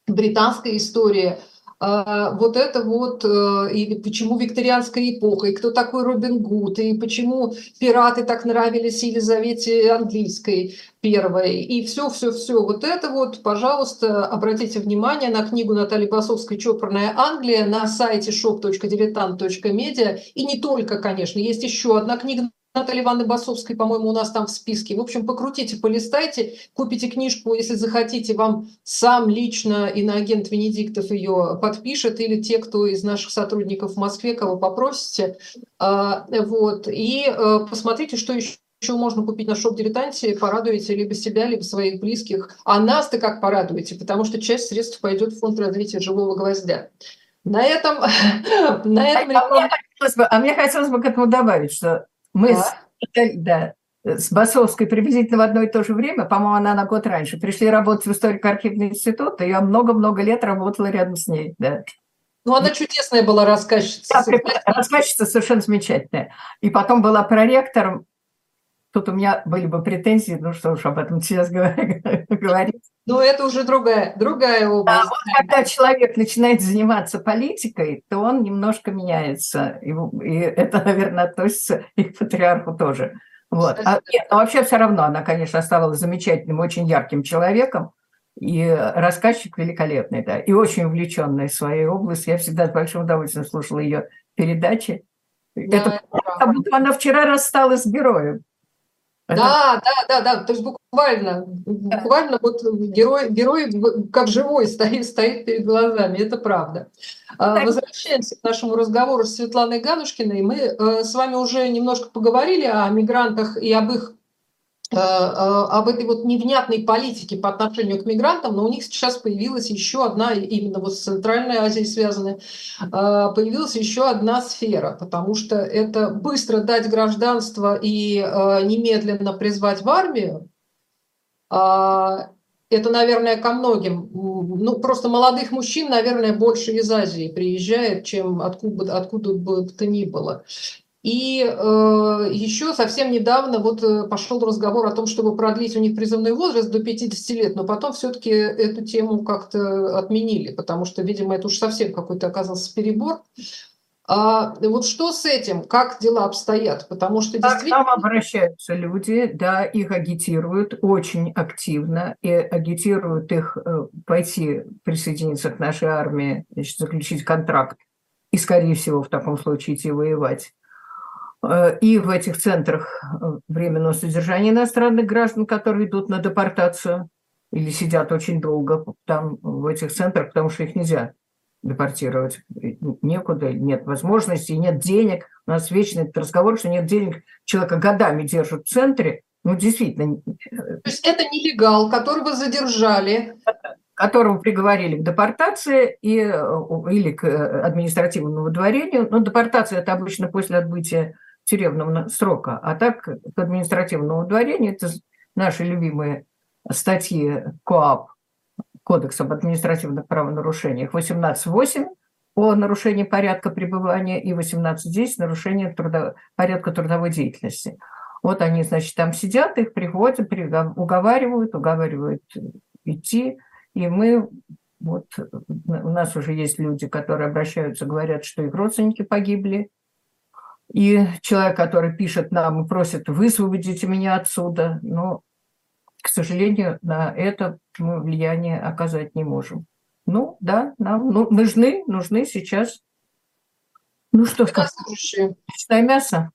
Speaker 2: британская история, вот это вот, э, и почему викторианская эпоха, и кто такой Робин Гуд, и почему пираты так нравились Елизавете Английской первой, и все-все-все. Вот это вот, пожалуйста, обратите внимание на книгу Натальи Басовской «Чопорная Англия» на сайте shop.diletant.media. И не только, конечно, есть еще одна книга Натальи Ивановны Басовской, по-моему, у нас там в списке. В общем, покрутите, полистайте, купите книжку, если захотите, вам сам лично иноагент Венедиктов ее подпишет, или те, кто из наших сотрудников в Москве, кого попросите. А, вот. И э, посмотрите, что еще еще можно купить на шоп-дилетанте, порадуете либо себя, либо своих близких. А нас-то как порадуете, потому что часть средств пойдет в фонд развития живого гвоздя. На этом...
Speaker 3: на этом а, мне хотелось бы, а мне хотелось бы к этому добавить, что мы с, да, с Басовской приблизительно в одно и то же время, по-моему, она на год раньше, пришли работать в историко-архивный институт, и я много-много лет работала рядом с ней. Да.
Speaker 2: Ну, она чудесная была рассказчица.
Speaker 3: Да, рассказчица совершенно замечательная. И потом была проректором Тут у меня были бы претензии, ну что уж об этом сейчас говорить.
Speaker 2: Ну, это уже другая, другая область.
Speaker 3: А вот когда человек начинает заниматься политикой, то он немножко меняется. И, и это, наверное, относится и к патриарху тоже. Вот. А, нет, но вообще все равно она, конечно, оставалась замечательным, очень ярким человеком. И рассказчик великолепный, да, и очень увлеченный своей области. Я всегда с большим удовольствием слушала ее передачи. Да, это, это как будто она вчера рассталась с героем.
Speaker 2: Да, да, да, да. То есть буквально, буквально вот герой, герой как живой стоит, стоит перед глазами. Это правда. А, возвращаемся к нашему разговору с Светланой Ганушкиной. Мы э, с вами уже немножко поговорили о мигрантах и об их об этой вот невнятной политике по отношению к мигрантам, но у них сейчас появилась еще одна, именно вот с Центральной Азией связанная, э, появилась еще одна сфера, потому что это быстро дать гражданство и немедленно призвать в армию, это, наверное, ко многим, ну, просто молодых мужчин, наверное, больше из Азии приезжает, чем откуда, откуда бы то ни было. И э, еще совсем недавно вот э, пошел разговор о том, чтобы продлить у них призывной возраст до 50 лет, но потом все-таки эту тему как-то отменили, потому что, видимо, это уж совсем какой-то оказался перебор. А вот что с этим, как дела обстоят? Потому что
Speaker 3: действительно... Там обращаются люди, да, их агитируют очень активно, и агитируют их э, пойти присоединиться к нашей армии, значит, заключить контракт и, скорее всего, в таком случае идти воевать. Э, и в этих центрах э, временного содержания иностранных граждан, которые идут на депортацию или сидят очень долго там в этих центрах, потому что их нельзя депортировать. Некуда, нет возможности, нет денег. У нас вечный этот разговор, что нет денег. Человека годами держат в центре. Ну, действительно.
Speaker 2: Э, То есть это нелегал, которого задержали.
Speaker 3: Которого приговорили к депортации и, или к административному выдворению. Но депортация – это обычно после отбытия тюремного срока. А так, к административному удворению, это наши любимые статьи КОАП, Кодекс об административных правонарушениях, 18.8 о нарушении порядка пребывания и 18.10 нарушение трудо... порядка трудовой деятельности. Вот они, значит, там сидят, их приводят, уговаривают, уговаривают идти, и мы вот у нас уже есть люди, которые обращаются, говорят, что их родственники погибли, и человек, который пишет нам и просит, высвободите меня отсюда, ну, к сожалению, на это мы влияние оказать не можем. Ну, да, нам ну, нужны, нужны сейчас, ну что сказать, мясо.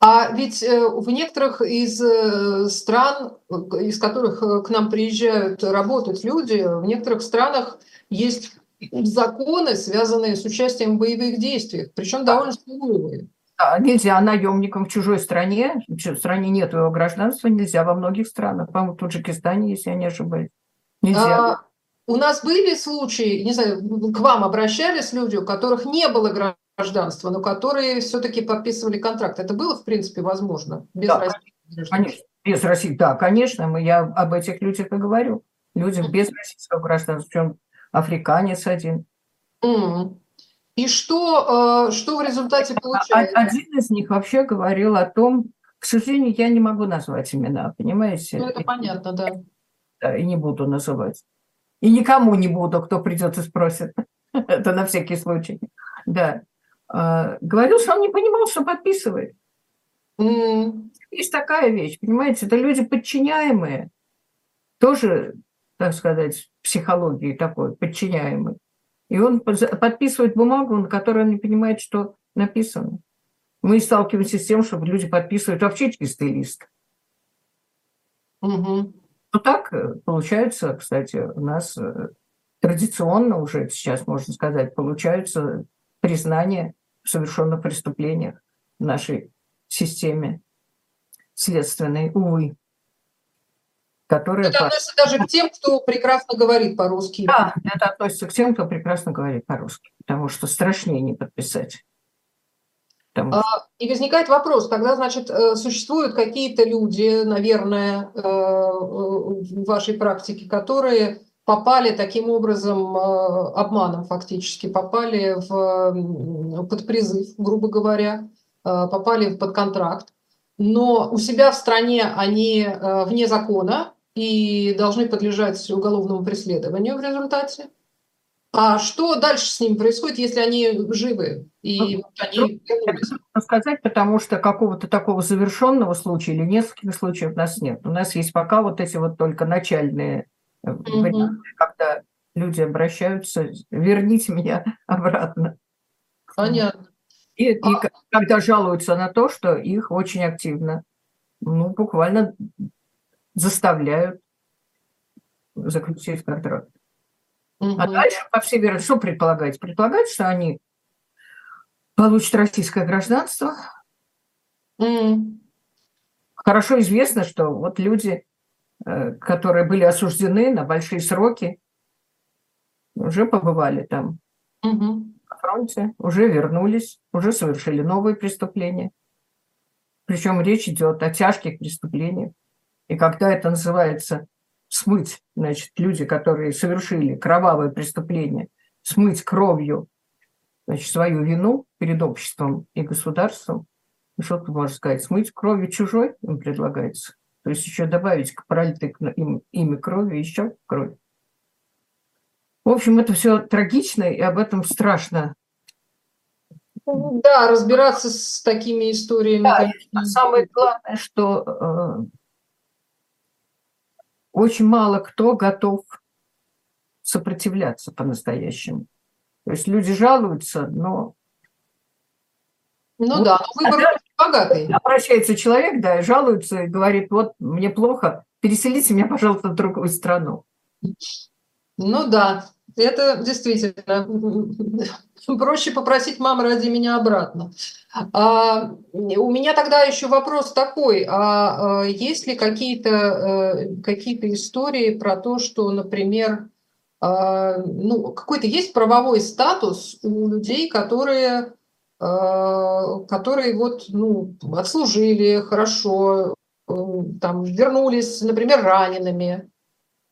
Speaker 2: А ведь э, в некоторых из э, стран, из которых э, к нам приезжают работать люди, в некоторых странах есть законы, связанные с участием в боевых действиях, причем довольно суровые.
Speaker 3: Да, нельзя наемникам в чужой стране, в стране нет его гражданства, нельзя во многих странах, по-моему, в Таджикистане, если я не ошибаюсь. Нельзя.
Speaker 2: А, у нас были случаи, не знаю, к вам обращались люди, у которых не было гражданства, но которые все-таки подписывали контракт. Это было, в принципе, возможно без
Speaker 3: да, России? Конечно, без России, да, конечно, мы, я об этих людях и говорю. Людям без российского гражданства, причем африканец один.
Speaker 2: Mm. И что, э, что в результате получается?
Speaker 3: Один из них вообще говорил о том, к сожалению, я не могу назвать имена, понимаете?
Speaker 2: Ну, это понятно, да.
Speaker 3: Да, и не буду называть. И никому не буду, кто придет и спросит. это на всякий случай. Да. А, говорил, что он не понимал, что подписывает. Mm. Есть такая вещь, понимаете? Это люди подчиняемые. Тоже, так сказать, психологии такой, подчиняемый. И он подписывает бумагу, на которой он не понимает, что написано. Мы сталкиваемся с тем, что люди подписывают вообще чистый лист. Угу. Ну так э, получается, кстати, у нас э, традиционно уже сейчас, можно сказать, получаются признания в совершенных преступлениях в нашей системе следственной, увы
Speaker 2: которые... Это относится даже к тем, кто прекрасно говорит по-русски.
Speaker 3: Да, это относится к тем, кто прекрасно говорит по-русски, потому что страшнее не подписать.
Speaker 2: Потому... А, и возникает вопрос, тогда, значит, э, существуют какие-то люди, наверное, э, в вашей практике, которые попали таким образом э, обманом фактически, попали в, под призыв, грубо говоря, попали под контракт, но у себя в стране они вне закона, и должны подлежать уголовному преследованию в результате. А что дальше с ними происходит, если они живы? И
Speaker 3: ну, они сказать, потому что какого-то такого завершенного случая или нескольких случаев у нас нет. У нас есть пока вот эти вот только начальные угу. варианты, когда люди обращаются, верните меня обратно.
Speaker 2: Понятно.
Speaker 3: И, и а... когда жалуются на то, что их очень активно, ну, буквально заставляют заключить контракт. Угу. А дальше, по всей вероятности, что предполагается? Предполагается, что они получат российское гражданство. Mm. Хорошо известно, что вот люди, э, которые были осуждены на большие сроки, уже побывали там угу. на фронте, уже вернулись, уже совершили новые преступления. Причем речь идет о тяжких преступлениях. И когда это называется смыть, значит, люди, которые совершили кровавое преступление, смыть кровью значит, свою вину перед обществом и государством, ну, что ты можешь сказать, смыть кровью чужой им предлагается. То есть еще добавить к пролитой им, ими крови еще кровь. В общем, это все трагично, и об этом страшно.
Speaker 2: Да, разбираться с такими историями.
Speaker 3: Да, самое главное, что э, очень мало кто готов сопротивляться по-настоящему. То есть люди жалуются, но...
Speaker 2: Ну вот, да, но выбор богатый.
Speaker 3: Обращается человек, да, и жалуется, и говорит, вот мне плохо, переселите меня, пожалуйста, в другую страну.
Speaker 2: Ну да, это действительно проще попросить маму ради меня обратно. А, у меня тогда еще вопрос такой: а, а есть ли какие-то э, какие истории про то, что, например, а, ну какой-то есть правовой статус у людей, которые а, которые вот ну отслужили хорошо, э, там вернулись, например, ранеными,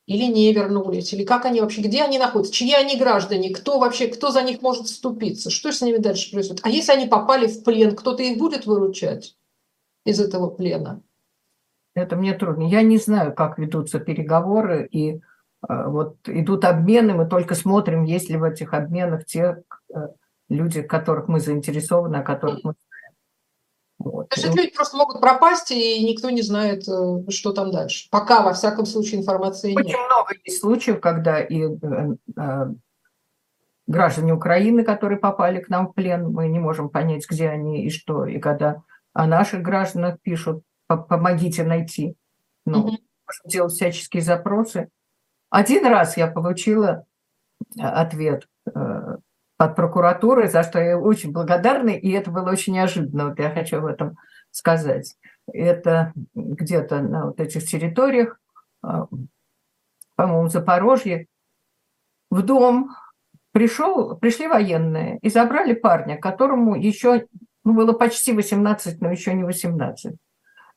Speaker 2: или не вернулись, или как они вообще, где они находятся, чьи они граждане, кто вообще, кто за них может вступиться, что с ними дальше происходит. А если они попали в плен, кто-то их будет выручать из этого плена?
Speaker 3: Это мне трудно. Я не знаю, как ведутся переговоры, и э, вот идут обмены, мы только смотрим, есть ли в этих обменах те э, люди, которых мы заинтересованы, о которых мы
Speaker 2: Вот. Значит, люди просто могут пропасть, и никто не знает, э, что там дальше. Пока, во всяком случае, информации
Speaker 3: Очень нет. Очень много есть случаев, когда и э, э, граждане Украины, которые попали к нам в плен, мы не можем понять, где они и что, и когда о наших гражданах пишут, помогите найти. Ну, угу. можем делать всяческие запросы. Один раз я получила ответ от прокуратуры, за что я очень благодарна, и это было очень неожиданно, вот я хочу об этом сказать. Это где-то на вот этих территориях, а, по-моему, Запорожье, в дом пришел, пришли военные и забрали парня, которому еще ну, было почти 18, но еще не 18.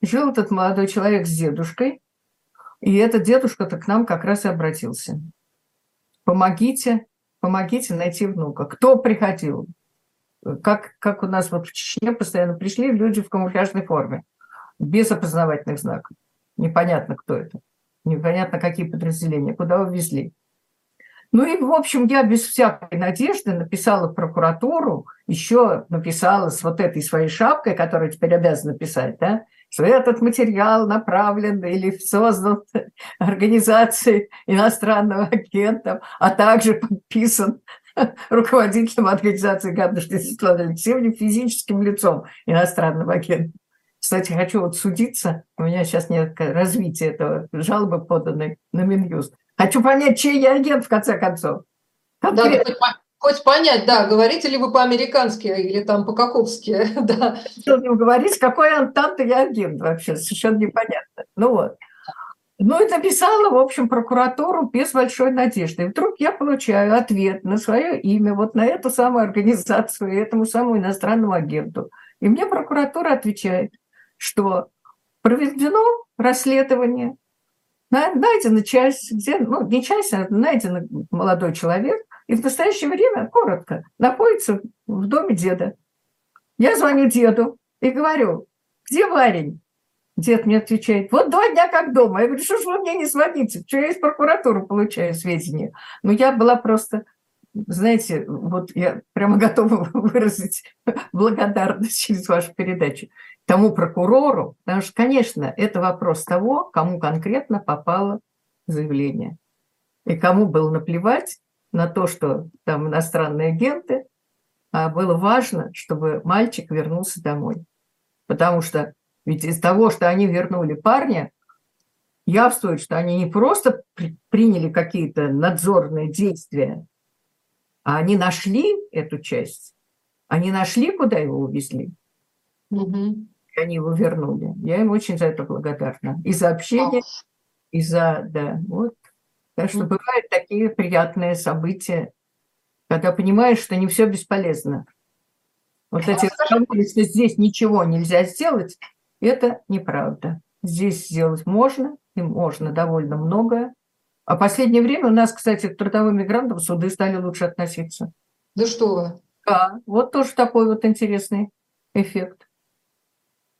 Speaker 3: Жил этот молодой человек с дедушкой, и этот дедушка-то к нам как раз и обратился. Помогите, помогите найти внука. Кто приходил? Как, как у нас вот в Чечне постоянно пришли люди в камуфляжной форме, без опознавательных знаков. Непонятно, кто это. Непонятно, какие подразделения, куда увезли. Ну и, в общем, я без всякой надежды написала в прокуратуру, еще написала с вот этой своей шапкой, которую теперь обязана писать, да, что этот материал направлен или создан организацией иностранного агента, а также подписан руководителем организации Гадушки Светланы Алексеевны физическим лицом иностранного агента. Кстати, хочу вот судиться, у меня сейчас нет развития этого жалобы поданной на Минюст. Хочу понять, чей я агент, в конце концов.
Speaker 2: Конкретно. Да, Хоть понять, да, говорите ли вы по-американски или там по-каковски, да.
Speaker 3: Что не говорить, какой антант я агент вообще, совершенно непонятно. Ну вот. Ну и написала, в общем, прокуратуру без большой надежды. И вдруг я получаю ответ на свое имя, вот на эту самую организацию, этому самому иностранному агенту. И мне прокуратура отвечает, что проведено расследование, найдена часть, где, ну, не часть, а найден молодой человек, и в настоящее время, коротко, находится в доме деда. Я звоню деду и говорю, где парень? Дед мне отвечает, вот два дня как дома. Я говорю, что ж вы мне не звоните? Что я из прокуратуры получаю сведения? Ну, я была просто, знаете, вот я прямо готова выразить благодарность через вашу передачу тому прокурору, потому что, конечно, это вопрос того, кому конкретно попало заявление. И кому было наплевать, на то, что там иностранные агенты, а было важно, чтобы мальчик вернулся домой. Потому что ведь из того, что они вернули парня, явствует, что они не просто приняли какие-то надзорные действия, а они нашли эту часть. Они нашли, куда его увезли. Угу. И они его вернули. Я им очень за это благодарна. И за общение, и за, да, вот. Так что бывают такие приятные события, когда понимаешь, что не все бесполезно. Вот эти разговоры, что здесь ничего нельзя сделать, это неправда. Здесь сделать можно, и можно довольно многое. А в последнее время у нас, кстати, к трудовым мигрантам суды стали лучше относиться.
Speaker 2: Да что вы?
Speaker 3: Да, вот тоже такой вот интересный эффект.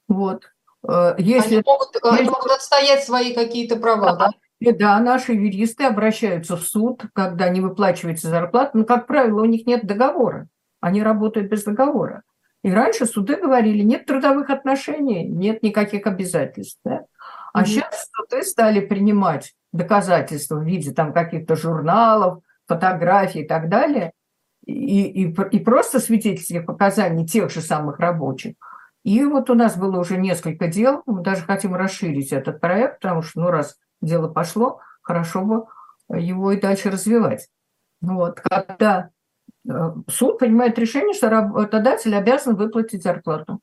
Speaker 3: Вот.
Speaker 2: Э, если, они, могут, если... они могут отстоять свои какие-то права, да?
Speaker 3: И да, наши юристы обращаются в суд, когда не выплачивается зарплата, но, как правило, у них нет договора. Они работают без договора. И раньше суды говорили, нет трудовых отношений, нет никаких обязательств. Да? А mm-hmm. сейчас суды стали принимать доказательства в виде там каких-то журналов, фотографий и так далее, и, и, и просто свидетельских показаний тех же самых рабочих. И вот у нас было уже несколько дел, мы даже хотим расширить этот проект, потому что, ну, раз дело пошло, хорошо бы его и дальше развивать. Вот, когда э, суд принимает решение, что работодатель обязан выплатить зарплату,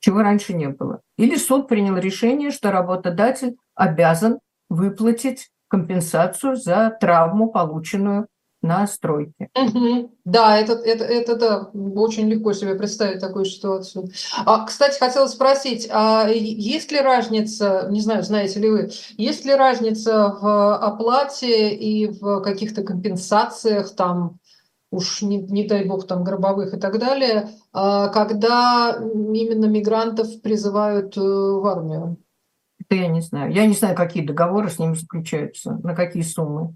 Speaker 3: чего раньше не было. Или суд принял решение, что работодатель обязан выплатить компенсацию за травму, полученную на стройке.
Speaker 2: Угу. Да, это, это, это да, очень легко себе представить такую ситуацию. А, кстати, хотела спросить, а есть ли разница, не знаю, знаете ли вы, есть ли разница в оплате и в каких-то компенсациях там, уж не, не дай бог, там гробовых и так далее, а, когда именно мигрантов призывают э, в армию?
Speaker 3: Это я не знаю. Я не знаю, какие договоры с ними заключаются, на какие суммы.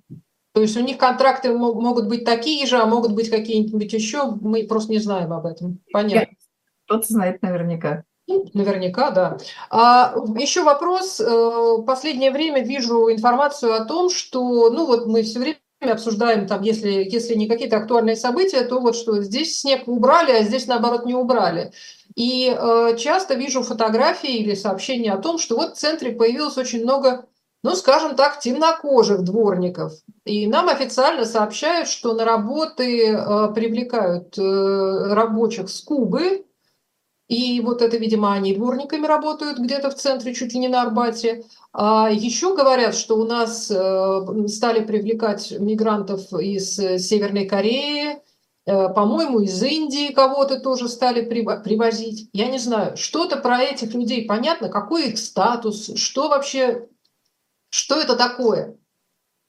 Speaker 2: То есть у них контракты могут быть такие же, а могут быть какие-нибудь еще, мы просто не знаем об этом. Понятно.
Speaker 3: Кто-то знает наверняка.
Speaker 2: Ну, наверняка, да. А еще вопрос. Э, последнее время вижу информацию о том, что, ну вот мы все время обсуждаем, там, если, если не какие-то актуальные события, то вот что здесь снег убрали, а здесь, наоборот, не убрали. И э, часто вижу фотографии или сообщения о том, что вот в центре появилось очень много, ну, скажем так, темнокожих дворников. И нам официально сообщают, что на работы э, привлекают э, рабочих с Кубы, и вот это, видимо, они дворниками работают где-то в центре, чуть ли не на Арбате. А еще говорят, что у нас э, стали привлекать мигрантов из Северной Кореи, по-моему, из Индии кого-то тоже стали привозить. Я не знаю, что-то про этих людей понятно, какой их статус, что вообще, что это такое?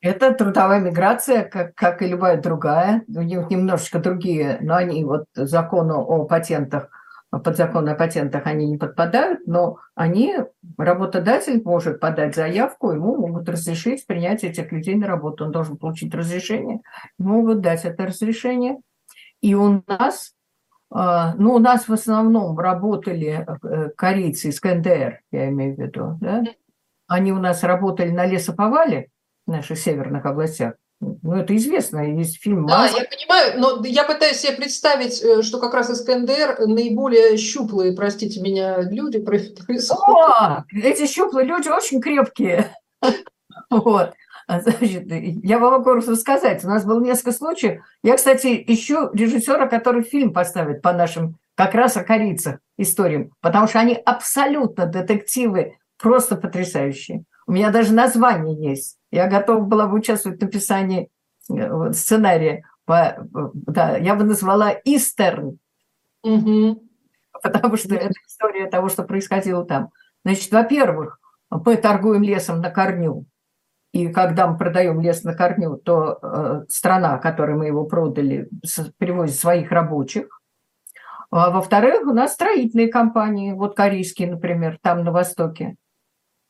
Speaker 3: Это трудовая миграция, как, как и любая другая. У них немножечко другие, но они вот закону о патентах – под закон о патентах они не подпадают, но они, работодатель может подать заявку, ему могут разрешить принять этих людей на работу. Он должен получить разрешение, могут дать это разрешение. И у нас, а, ну, у нас в основном работали э, корейцы из КНДР, я имею в виду, да? Они у нас работали на лесоповале в наших северных областях, ну, это известно, есть фильм
Speaker 2: Да, я понимаю, но я пытаюсь себе представить, э, что как раз из КНДР наиболее щуплые, простите меня, люди
Speaker 3: происходят. О, эти щуплые люди очень крепкие. Вот. А, значит, я вам могу рассказать. У нас было несколько случаев. Я, кстати, ищу режиссера, который фильм поставит по нашим как раз о корейцах историям, потому что они абсолютно детективы, просто потрясающие. У меня даже название есть. Я готова была бы участвовать в написании э, сценария. По, да, я бы назвала «Истерн», угу. потому что это история того, что происходило там. Значит, во-первых, мы торгуем лесом на корню, и когда мы продаем лес на корню, то э, страна, которой мы его продали, привозит своих рабочих. А во-вторых, у нас строительные компании, вот корейские, например, там на Востоке.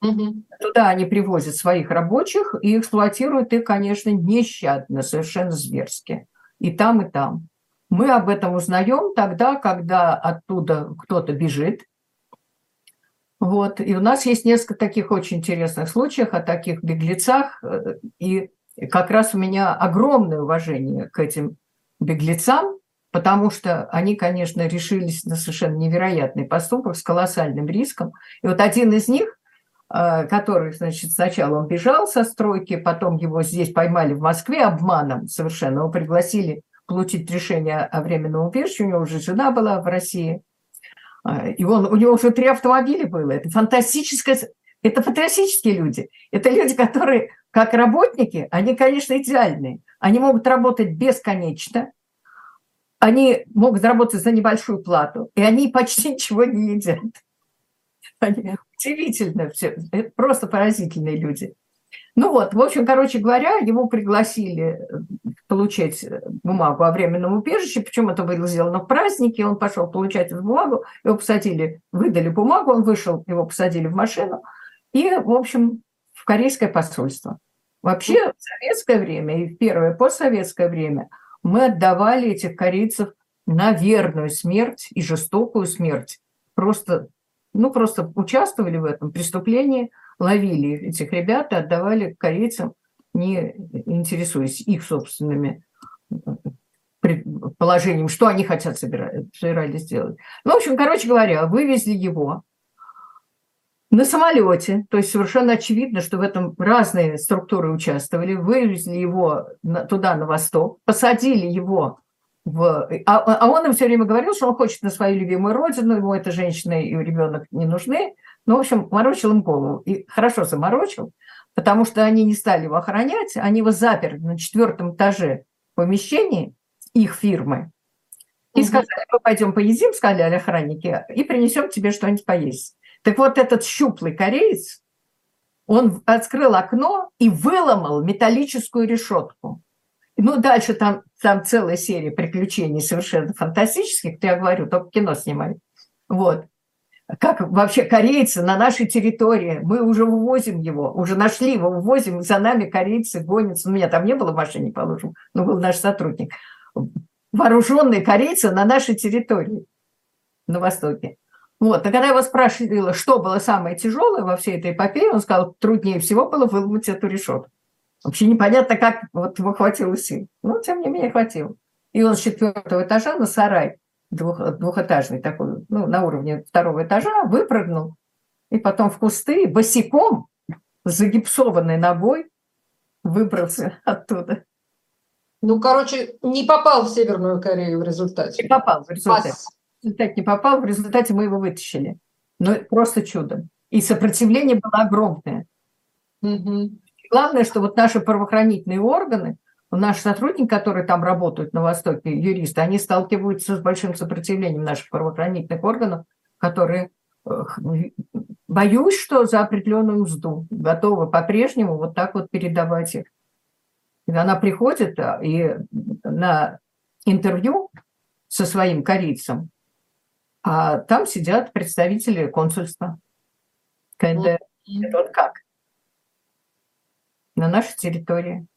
Speaker 3: Угу. Туда они привозят своих рабочих и эксплуатируют их, конечно, нещадно, совершенно зверски. И там, и там. Мы об этом узнаем тогда, когда оттуда кто-то бежит. Вот. И у нас есть несколько таких очень интересных случаев о таких беглецах. И как раз у меня огромное уважение к этим беглецам, потому что они, конечно, решились на совершенно невероятный поступок с колоссальным риском. И вот один из них – который, значит, сначала он бежал со стройки, потом его здесь поймали в Москве обманом совершенно, его пригласили получить решение о временном убежище, у него уже жена была в России, э, и он, у него уже три автомобиля было. Это фантастическое, это фантастические люди. Это люди, которые, как работники, они, конечно, идеальные. Они могут работать бесконечно, они могут работать за небольшую плату, и они почти ничего не едят. Они удивительно все, это просто поразительные люди. Ну вот, в общем, короче говоря, его пригласили э, получать э, бумагу о временном убежище, причем это было сделано в празднике, он пошел получать эту бумагу, его посадили, выдали бумагу, он вышел, его посадили в машину, и, в общем, в корейское посольство. Вообще в советское время и в первое постсоветское время мы отдавали этих корейцев на верную смерть и жестокую смерть. Просто ну, просто участвовали в этом преступлении, ловили этих ребят и отдавали корейцам, не интересуясь их собственными предположением, что они хотят собирать, собирались сделать. Ну, в общем, короче говоря, вывезли его на самолете, то есть совершенно очевидно, что в этом разные структуры участвовали, вывезли его туда, на восток, посадили его в... А, а он им все время говорил, что он хочет на свою любимую родину, ему эта женщина и ребенок не нужны. Ну, в общем, морочил им голову. И хорошо заморочил, потому что они не стали его охранять, они его заперли на четвертом этаже помещении их фирмы. И угу. сказали, мы пойдем поедим, сказали охранники, и принесем тебе что-нибудь поесть. Так вот этот щуплый кореец, он открыл окно и выломал металлическую решетку. Ну, дальше там, там целая серия приключений совершенно фантастических, я говорю, только кино снимали. Вот. Как вообще корейцы на нашей территории, мы уже вывозим его, уже нашли его, вывозим, за нами корейцы гонятся. Ну, меня там не было в машине, положим, но был наш сотрудник. Вооруженные корейцы на нашей территории на Востоке. Вот, а когда я его спрашивала, что было самое тяжелое во всей этой эпопее, он сказал, труднее всего было выломать эту решетку. Вообще непонятно, как вот его хватило сил. Но, тем не менее, хватило. И он с четвертого этажа на сарай, двух, двухэтажный такой, ну, на уровне второго этажа, выпрыгнул. И потом в кусты босиком, загипсованной ногой, выбрался оттуда.
Speaker 2: Ну, короче, не попал в Северную Корею в результате.
Speaker 3: Не попал в результате. Пас. В результате не попал, в результате мы его вытащили. Ну, просто чудо. И сопротивление было огромное. Угу. Главное, что вот наши правоохранительные органы, наши сотрудники, которые там работают на Востоке, юристы, они сталкиваются с большим сопротивлением наших правоохранительных органов, которые боюсь, что за определенную мзду готовы по-прежнему вот так вот передавать их. И она приходит а, и на интервью со своим корейцем, а там сидят представители консульства. КНДР. Это вот как? На нашей территории.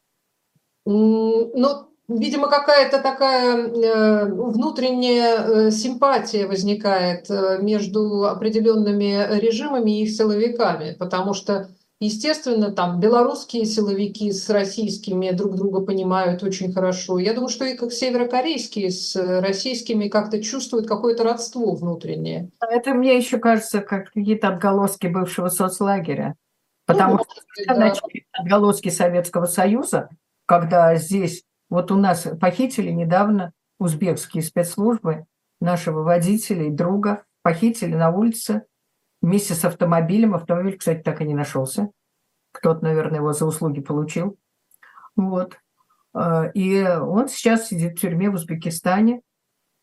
Speaker 2: Ну, видимо, какая-то такая э, внутренняя э, симпатия возникает э, между определенными режимами и их силовиками, потому что Естественно, там белорусские силовики с российскими друг друга понимают очень хорошо. Я думаю, что и как северокорейские с российскими как-то чувствуют какое-то родство внутреннее.
Speaker 3: Это мне еще кажется, как какие-то отголоски бывшего соцлагеря. Потому ну, что да. начали отголоски Советского Союза, когда здесь, вот у нас похитили недавно узбекские спецслужбы нашего водителя и друга, похитили на улице вместе с автомобилем. Автомобиль, кстати, так и не нашелся. Кто-то, наверное, его за услуги получил. Вот. А, и он сейчас сидит в тюрьме в Узбекистане.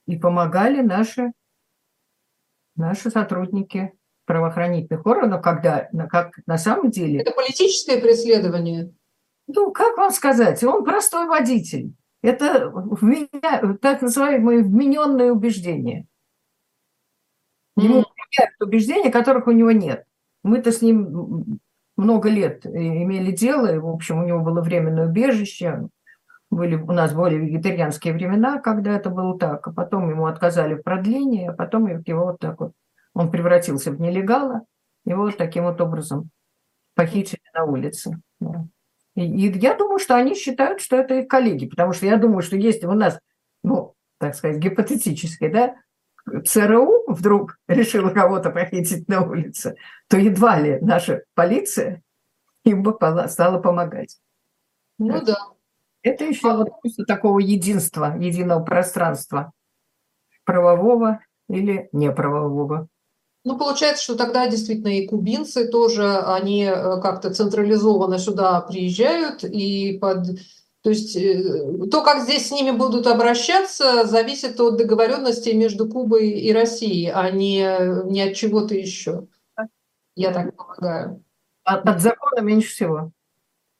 Speaker 3: И помогали наши, наши сотрудники правоохранительных органов, когда как на самом деле...
Speaker 2: Это политическое преследование?
Speaker 3: Ну, как вам сказать? Он простой водитель. Это так называемые вмененные убеждения. Ему mm. убеждения, которых у него нет. Мы-то с ним много лет имели дело, и, в общем, у него было временное убежище, были у нас более вегетарианские времена, когда это было так, а потом ему отказали в продлении, а потом его вот так вот, он превратился в нелегала, его таким вот образом похитили на улице. И, и я думаю, что они считают, что это их коллеги, потому что я думаю, что если у нас, ну, так сказать, гипотетически, да, ЦРУ вдруг решила кого-то похитить на улице, то едва ли наша полиция им бы стала помогать.
Speaker 2: Ну да.
Speaker 3: Это еще вот такого единства, единого пространства правового или неправового.
Speaker 2: Ну, получается, что тогда действительно и кубинцы тоже, они э, как-то централизованно сюда приезжают и под то есть э, то, как здесь с ними будут обращаться, зависит от договоренности между Кубой и Россией, а не, не от чего-то еще. Я так полагаю.
Speaker 3: От, от закона меньше всего.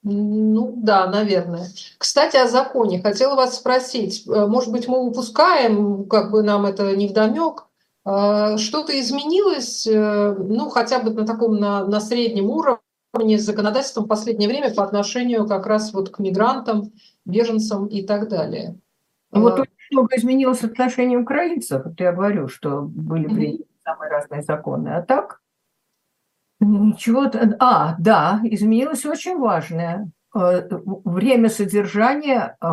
Speaker 2: Ну да, наверное. Кстати, о законе. Хотела вас спросить. Э, может быть, мы упускаем, как бы нам это не вдомек, что-то изменилось, ну, хотя бы на таком, на, на среднем уровне, с законодательством в последнее время по отношению как раз вот к мигрантам, беженцам и так далее.
Speaker 3: Ну, вот а, очень много изменилось отношение украинцев. Вот я говорю, что были приняты mm-hmm. самые разные законы. А так ничего... А, да, изменилось очень важное. Э, время содержания э,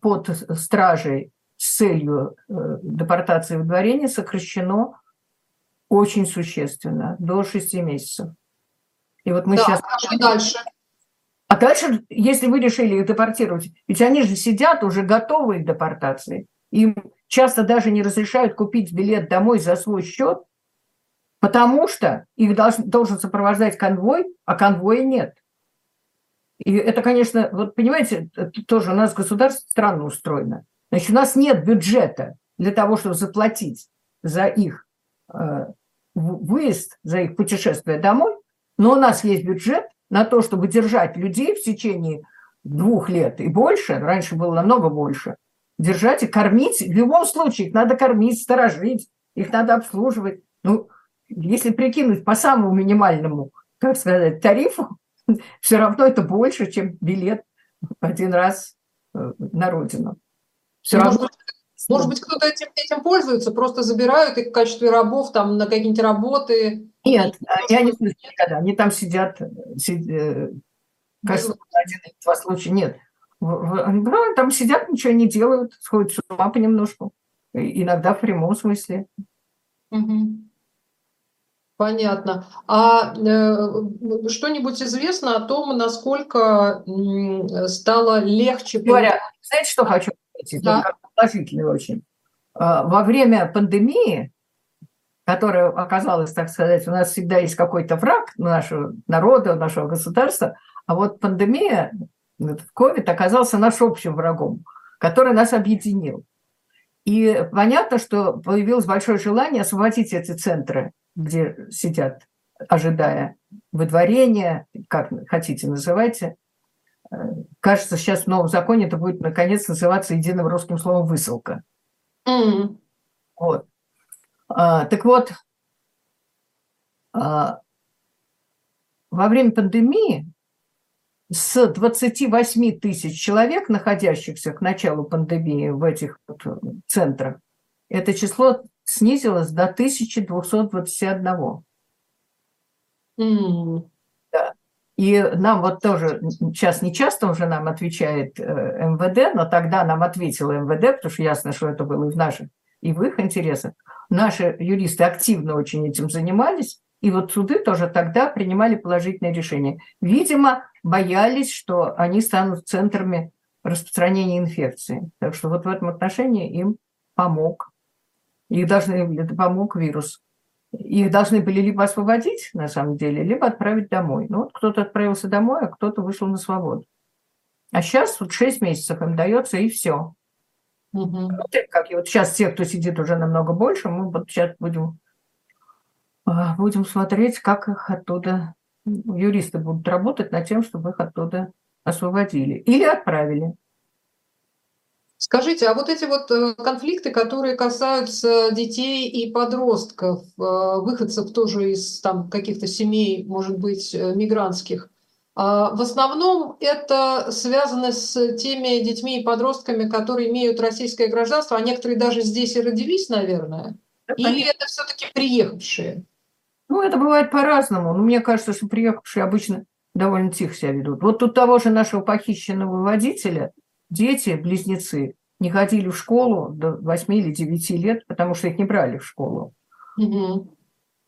Speaker 3: под стражей с целью э, депортации в дворение сокращено очень существенно, до 6 месяцев. И вот мы да, сейчас...
Speaker 2: А дальше?
Speaker 3: А дальше, если вы решили их депортировать, ведь они же сидят уже готовые к депортации. Им часто даже не разрешают купить билет домой за свой счет, потому что их должен, должен сопровождать конвой, а конвоя нет. И это, конечно, вот понимаете, тоже у нас государство странно устроено. Значит, у нас нет бюджета для того, чтобы заплатить за их э, выезд, за их путешествие домой, но у нас есть бюджет на то, чтобы держать людей в течение двух лет и больше, раньше было намного больше, держать и кормить. В любом случае их надо кормить, сторожить, их надо обслуживать. Ну, если прикинуть по самому минимальному, как сказать, тарифу, все равно это больше, чем билет один раз э, на родину.
Speaker 2: Все равно Может быть, кто-то этим, этим пользуется, просто забирают их в качестве рабов там на какие-нибудь работы.
Speaker 3: Нет, я не слышу никогда. Они там сидят, сидят кажется, один или два случая. Нет. Там сидят, ничего не делают, сходят с ума понемножку. Иногда в прямом смысле.
Speaker 2: Угу. Понятно. А э, что-нибудь известно о том, насколько э, стало легче?
Speaker 3: Говоря, знаете, что хочу Да. Положительно очень. А, во время пандемии, которая оказалась, так сказать, у нас всегда есть какой-то враг нашего народа, нашего государства, а вот пандемия, COVID оказался наш общим врагом, который нас объединил. И понятно, что появилось большое желание освободить эти центры где сидят, ожидая выдворения, как хотите называйте. Э, кажется, сейчас в новом законе это будет наконец называться единым русским словом «высылка». Mm. Вот. А, так вот, а, во время пандемии с 28 тысяч человек, находящихся к началу пандемии в этих вот центрах, это число снизилось до 1221. Mm. И нам вот тоже, сейчас не часто уже нам отвечает э, МВД, но тогда нам ответила МВД, потому что ясно, что это было и в наших, и в их интересах. Наши юристы активно очень этим занимались, и вот суды тоже тогда принимали положительное решение. Видимо, боялись, что они станут центрами распространения инфекции. Так что вот в этом отношении им помог их должны, помог вирус. Их должны были либо освободить, на самом деле, либо отправить домой. Ну, вот кто-то отправился домой, а кто-то вышел на свободу. А сейчас вот 6 месяцев им дается, и все. Угу. Вот, как, и вот сейчас те, кто сидит уже намного больше, мы вот сейчас будем, а, будем смотреть, как их оттуда, юристы будут работать над тем, чтобы их оттуда освободили или отправили.
Speaker 2: Скажите, а вот эти вот э, конфликты, которые касаются детей и подростков, э, выходцев тоже из там каких-то семей, может быть, э, мигрантских, а, в основном это связано с теми детьми и подростками, которые имеют российское гражданство, а некоторые даже здесь и родились, наверное. Или это все-таки приехавшие?
Speaker 3: Ну, это бывает по-разному. Но мне кажется, что приехавшие обычно довольно тихо себя ведут. Вот тут того же нашего похищенного водителя – дети, близнецы, не ходили в школу до 8 или 9 лет, потому что их не брали в школу. Угу.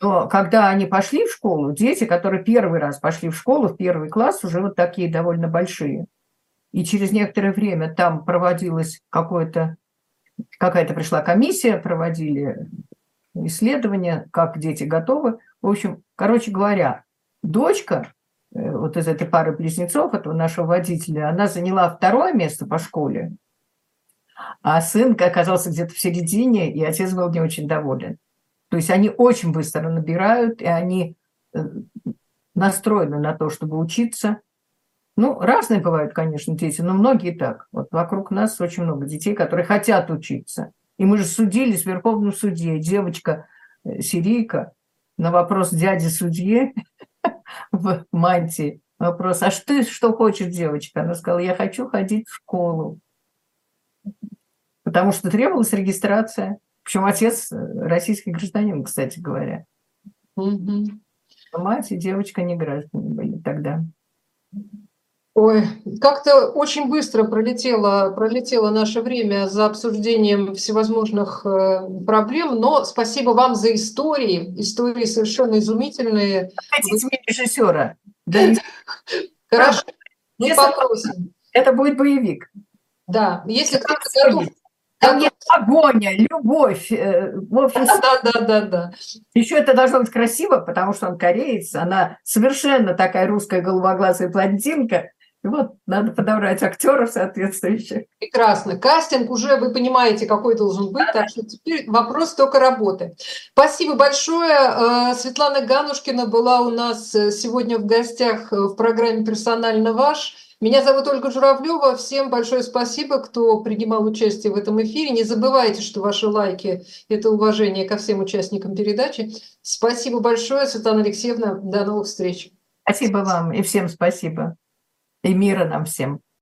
Speaker 3: Но когда они пошли в школу, дети, которые первый раз пошли в школу, в первый класс, уже вот такие довольно большие. И через некоторое время там проводилась какое-то, какая-то пришла комиссия, проводили исследования, как дети готовы. В общем, короче говоря, дочка вот из этой пары близнецов, этого нашего водителя, она заняла второе место по школе, а сын оказался где-то в середине, и отец был не очень доволен. То есть они очень быстро набирают, и они э, настроены на то, чтобы учиться. Ну, разные бывают, конечно, дети, но многие так. Вот вокруг нас очень много детей, которые хотят учиться. И мы же судились в Верховном суде. Девочка э, сирийка на вопрос дяди судьи в мантии. Вопрос, а что, что хочет девочка? Она сказала, я хочу ходить в школу. Потому что требовалась регистрация. Причем отец российский гражданин, кстати говоря. Угу. Мать и девочка не граждане были тогда.
Speaker 2: Ой, как-то очень быстро пролетело, пролетело наше время за обсуждением всевозможных э, проблем, но спасибо вам за истории. Истории совершенно изумительные.
Speaker 3: Хотите мне режиссера?
Speaker 2: Да. Хорошо, мы попросим.
Speaker 3: Это будет боевик.
Speaker 2: Да, если кто-то готов
Speaker 3: там есть погоня, любовь. Э, в общем,
Speaker 2: да, да, да, да.
Speaker 3: Еще это должно быть красиво, потому что он кореец, она совершенно такая русская голубоглазая блондинка, вот надо подобрать актеров соответствующих.
Speaker 2: Прекрасно. Кастинг уже вы понимаете, какой должен быть, так что теперь вопрос только работы. Спасибо большое. Э, Светлана Ганушкина была у нас э, сегодня в гостях э, в программе «Персонально ваш». Меня зовут Ольга Журавлева. Всем большое спасибо, кто принимал участие в этом эфире. Не забывайте, что ваши лайки – это уважение ко всем участникам передачи. Спасибо большое, Светлана Алексеевна. До новых встреч.
Speaker 3: Спасибо вам и всем спасибо и мира нам всем.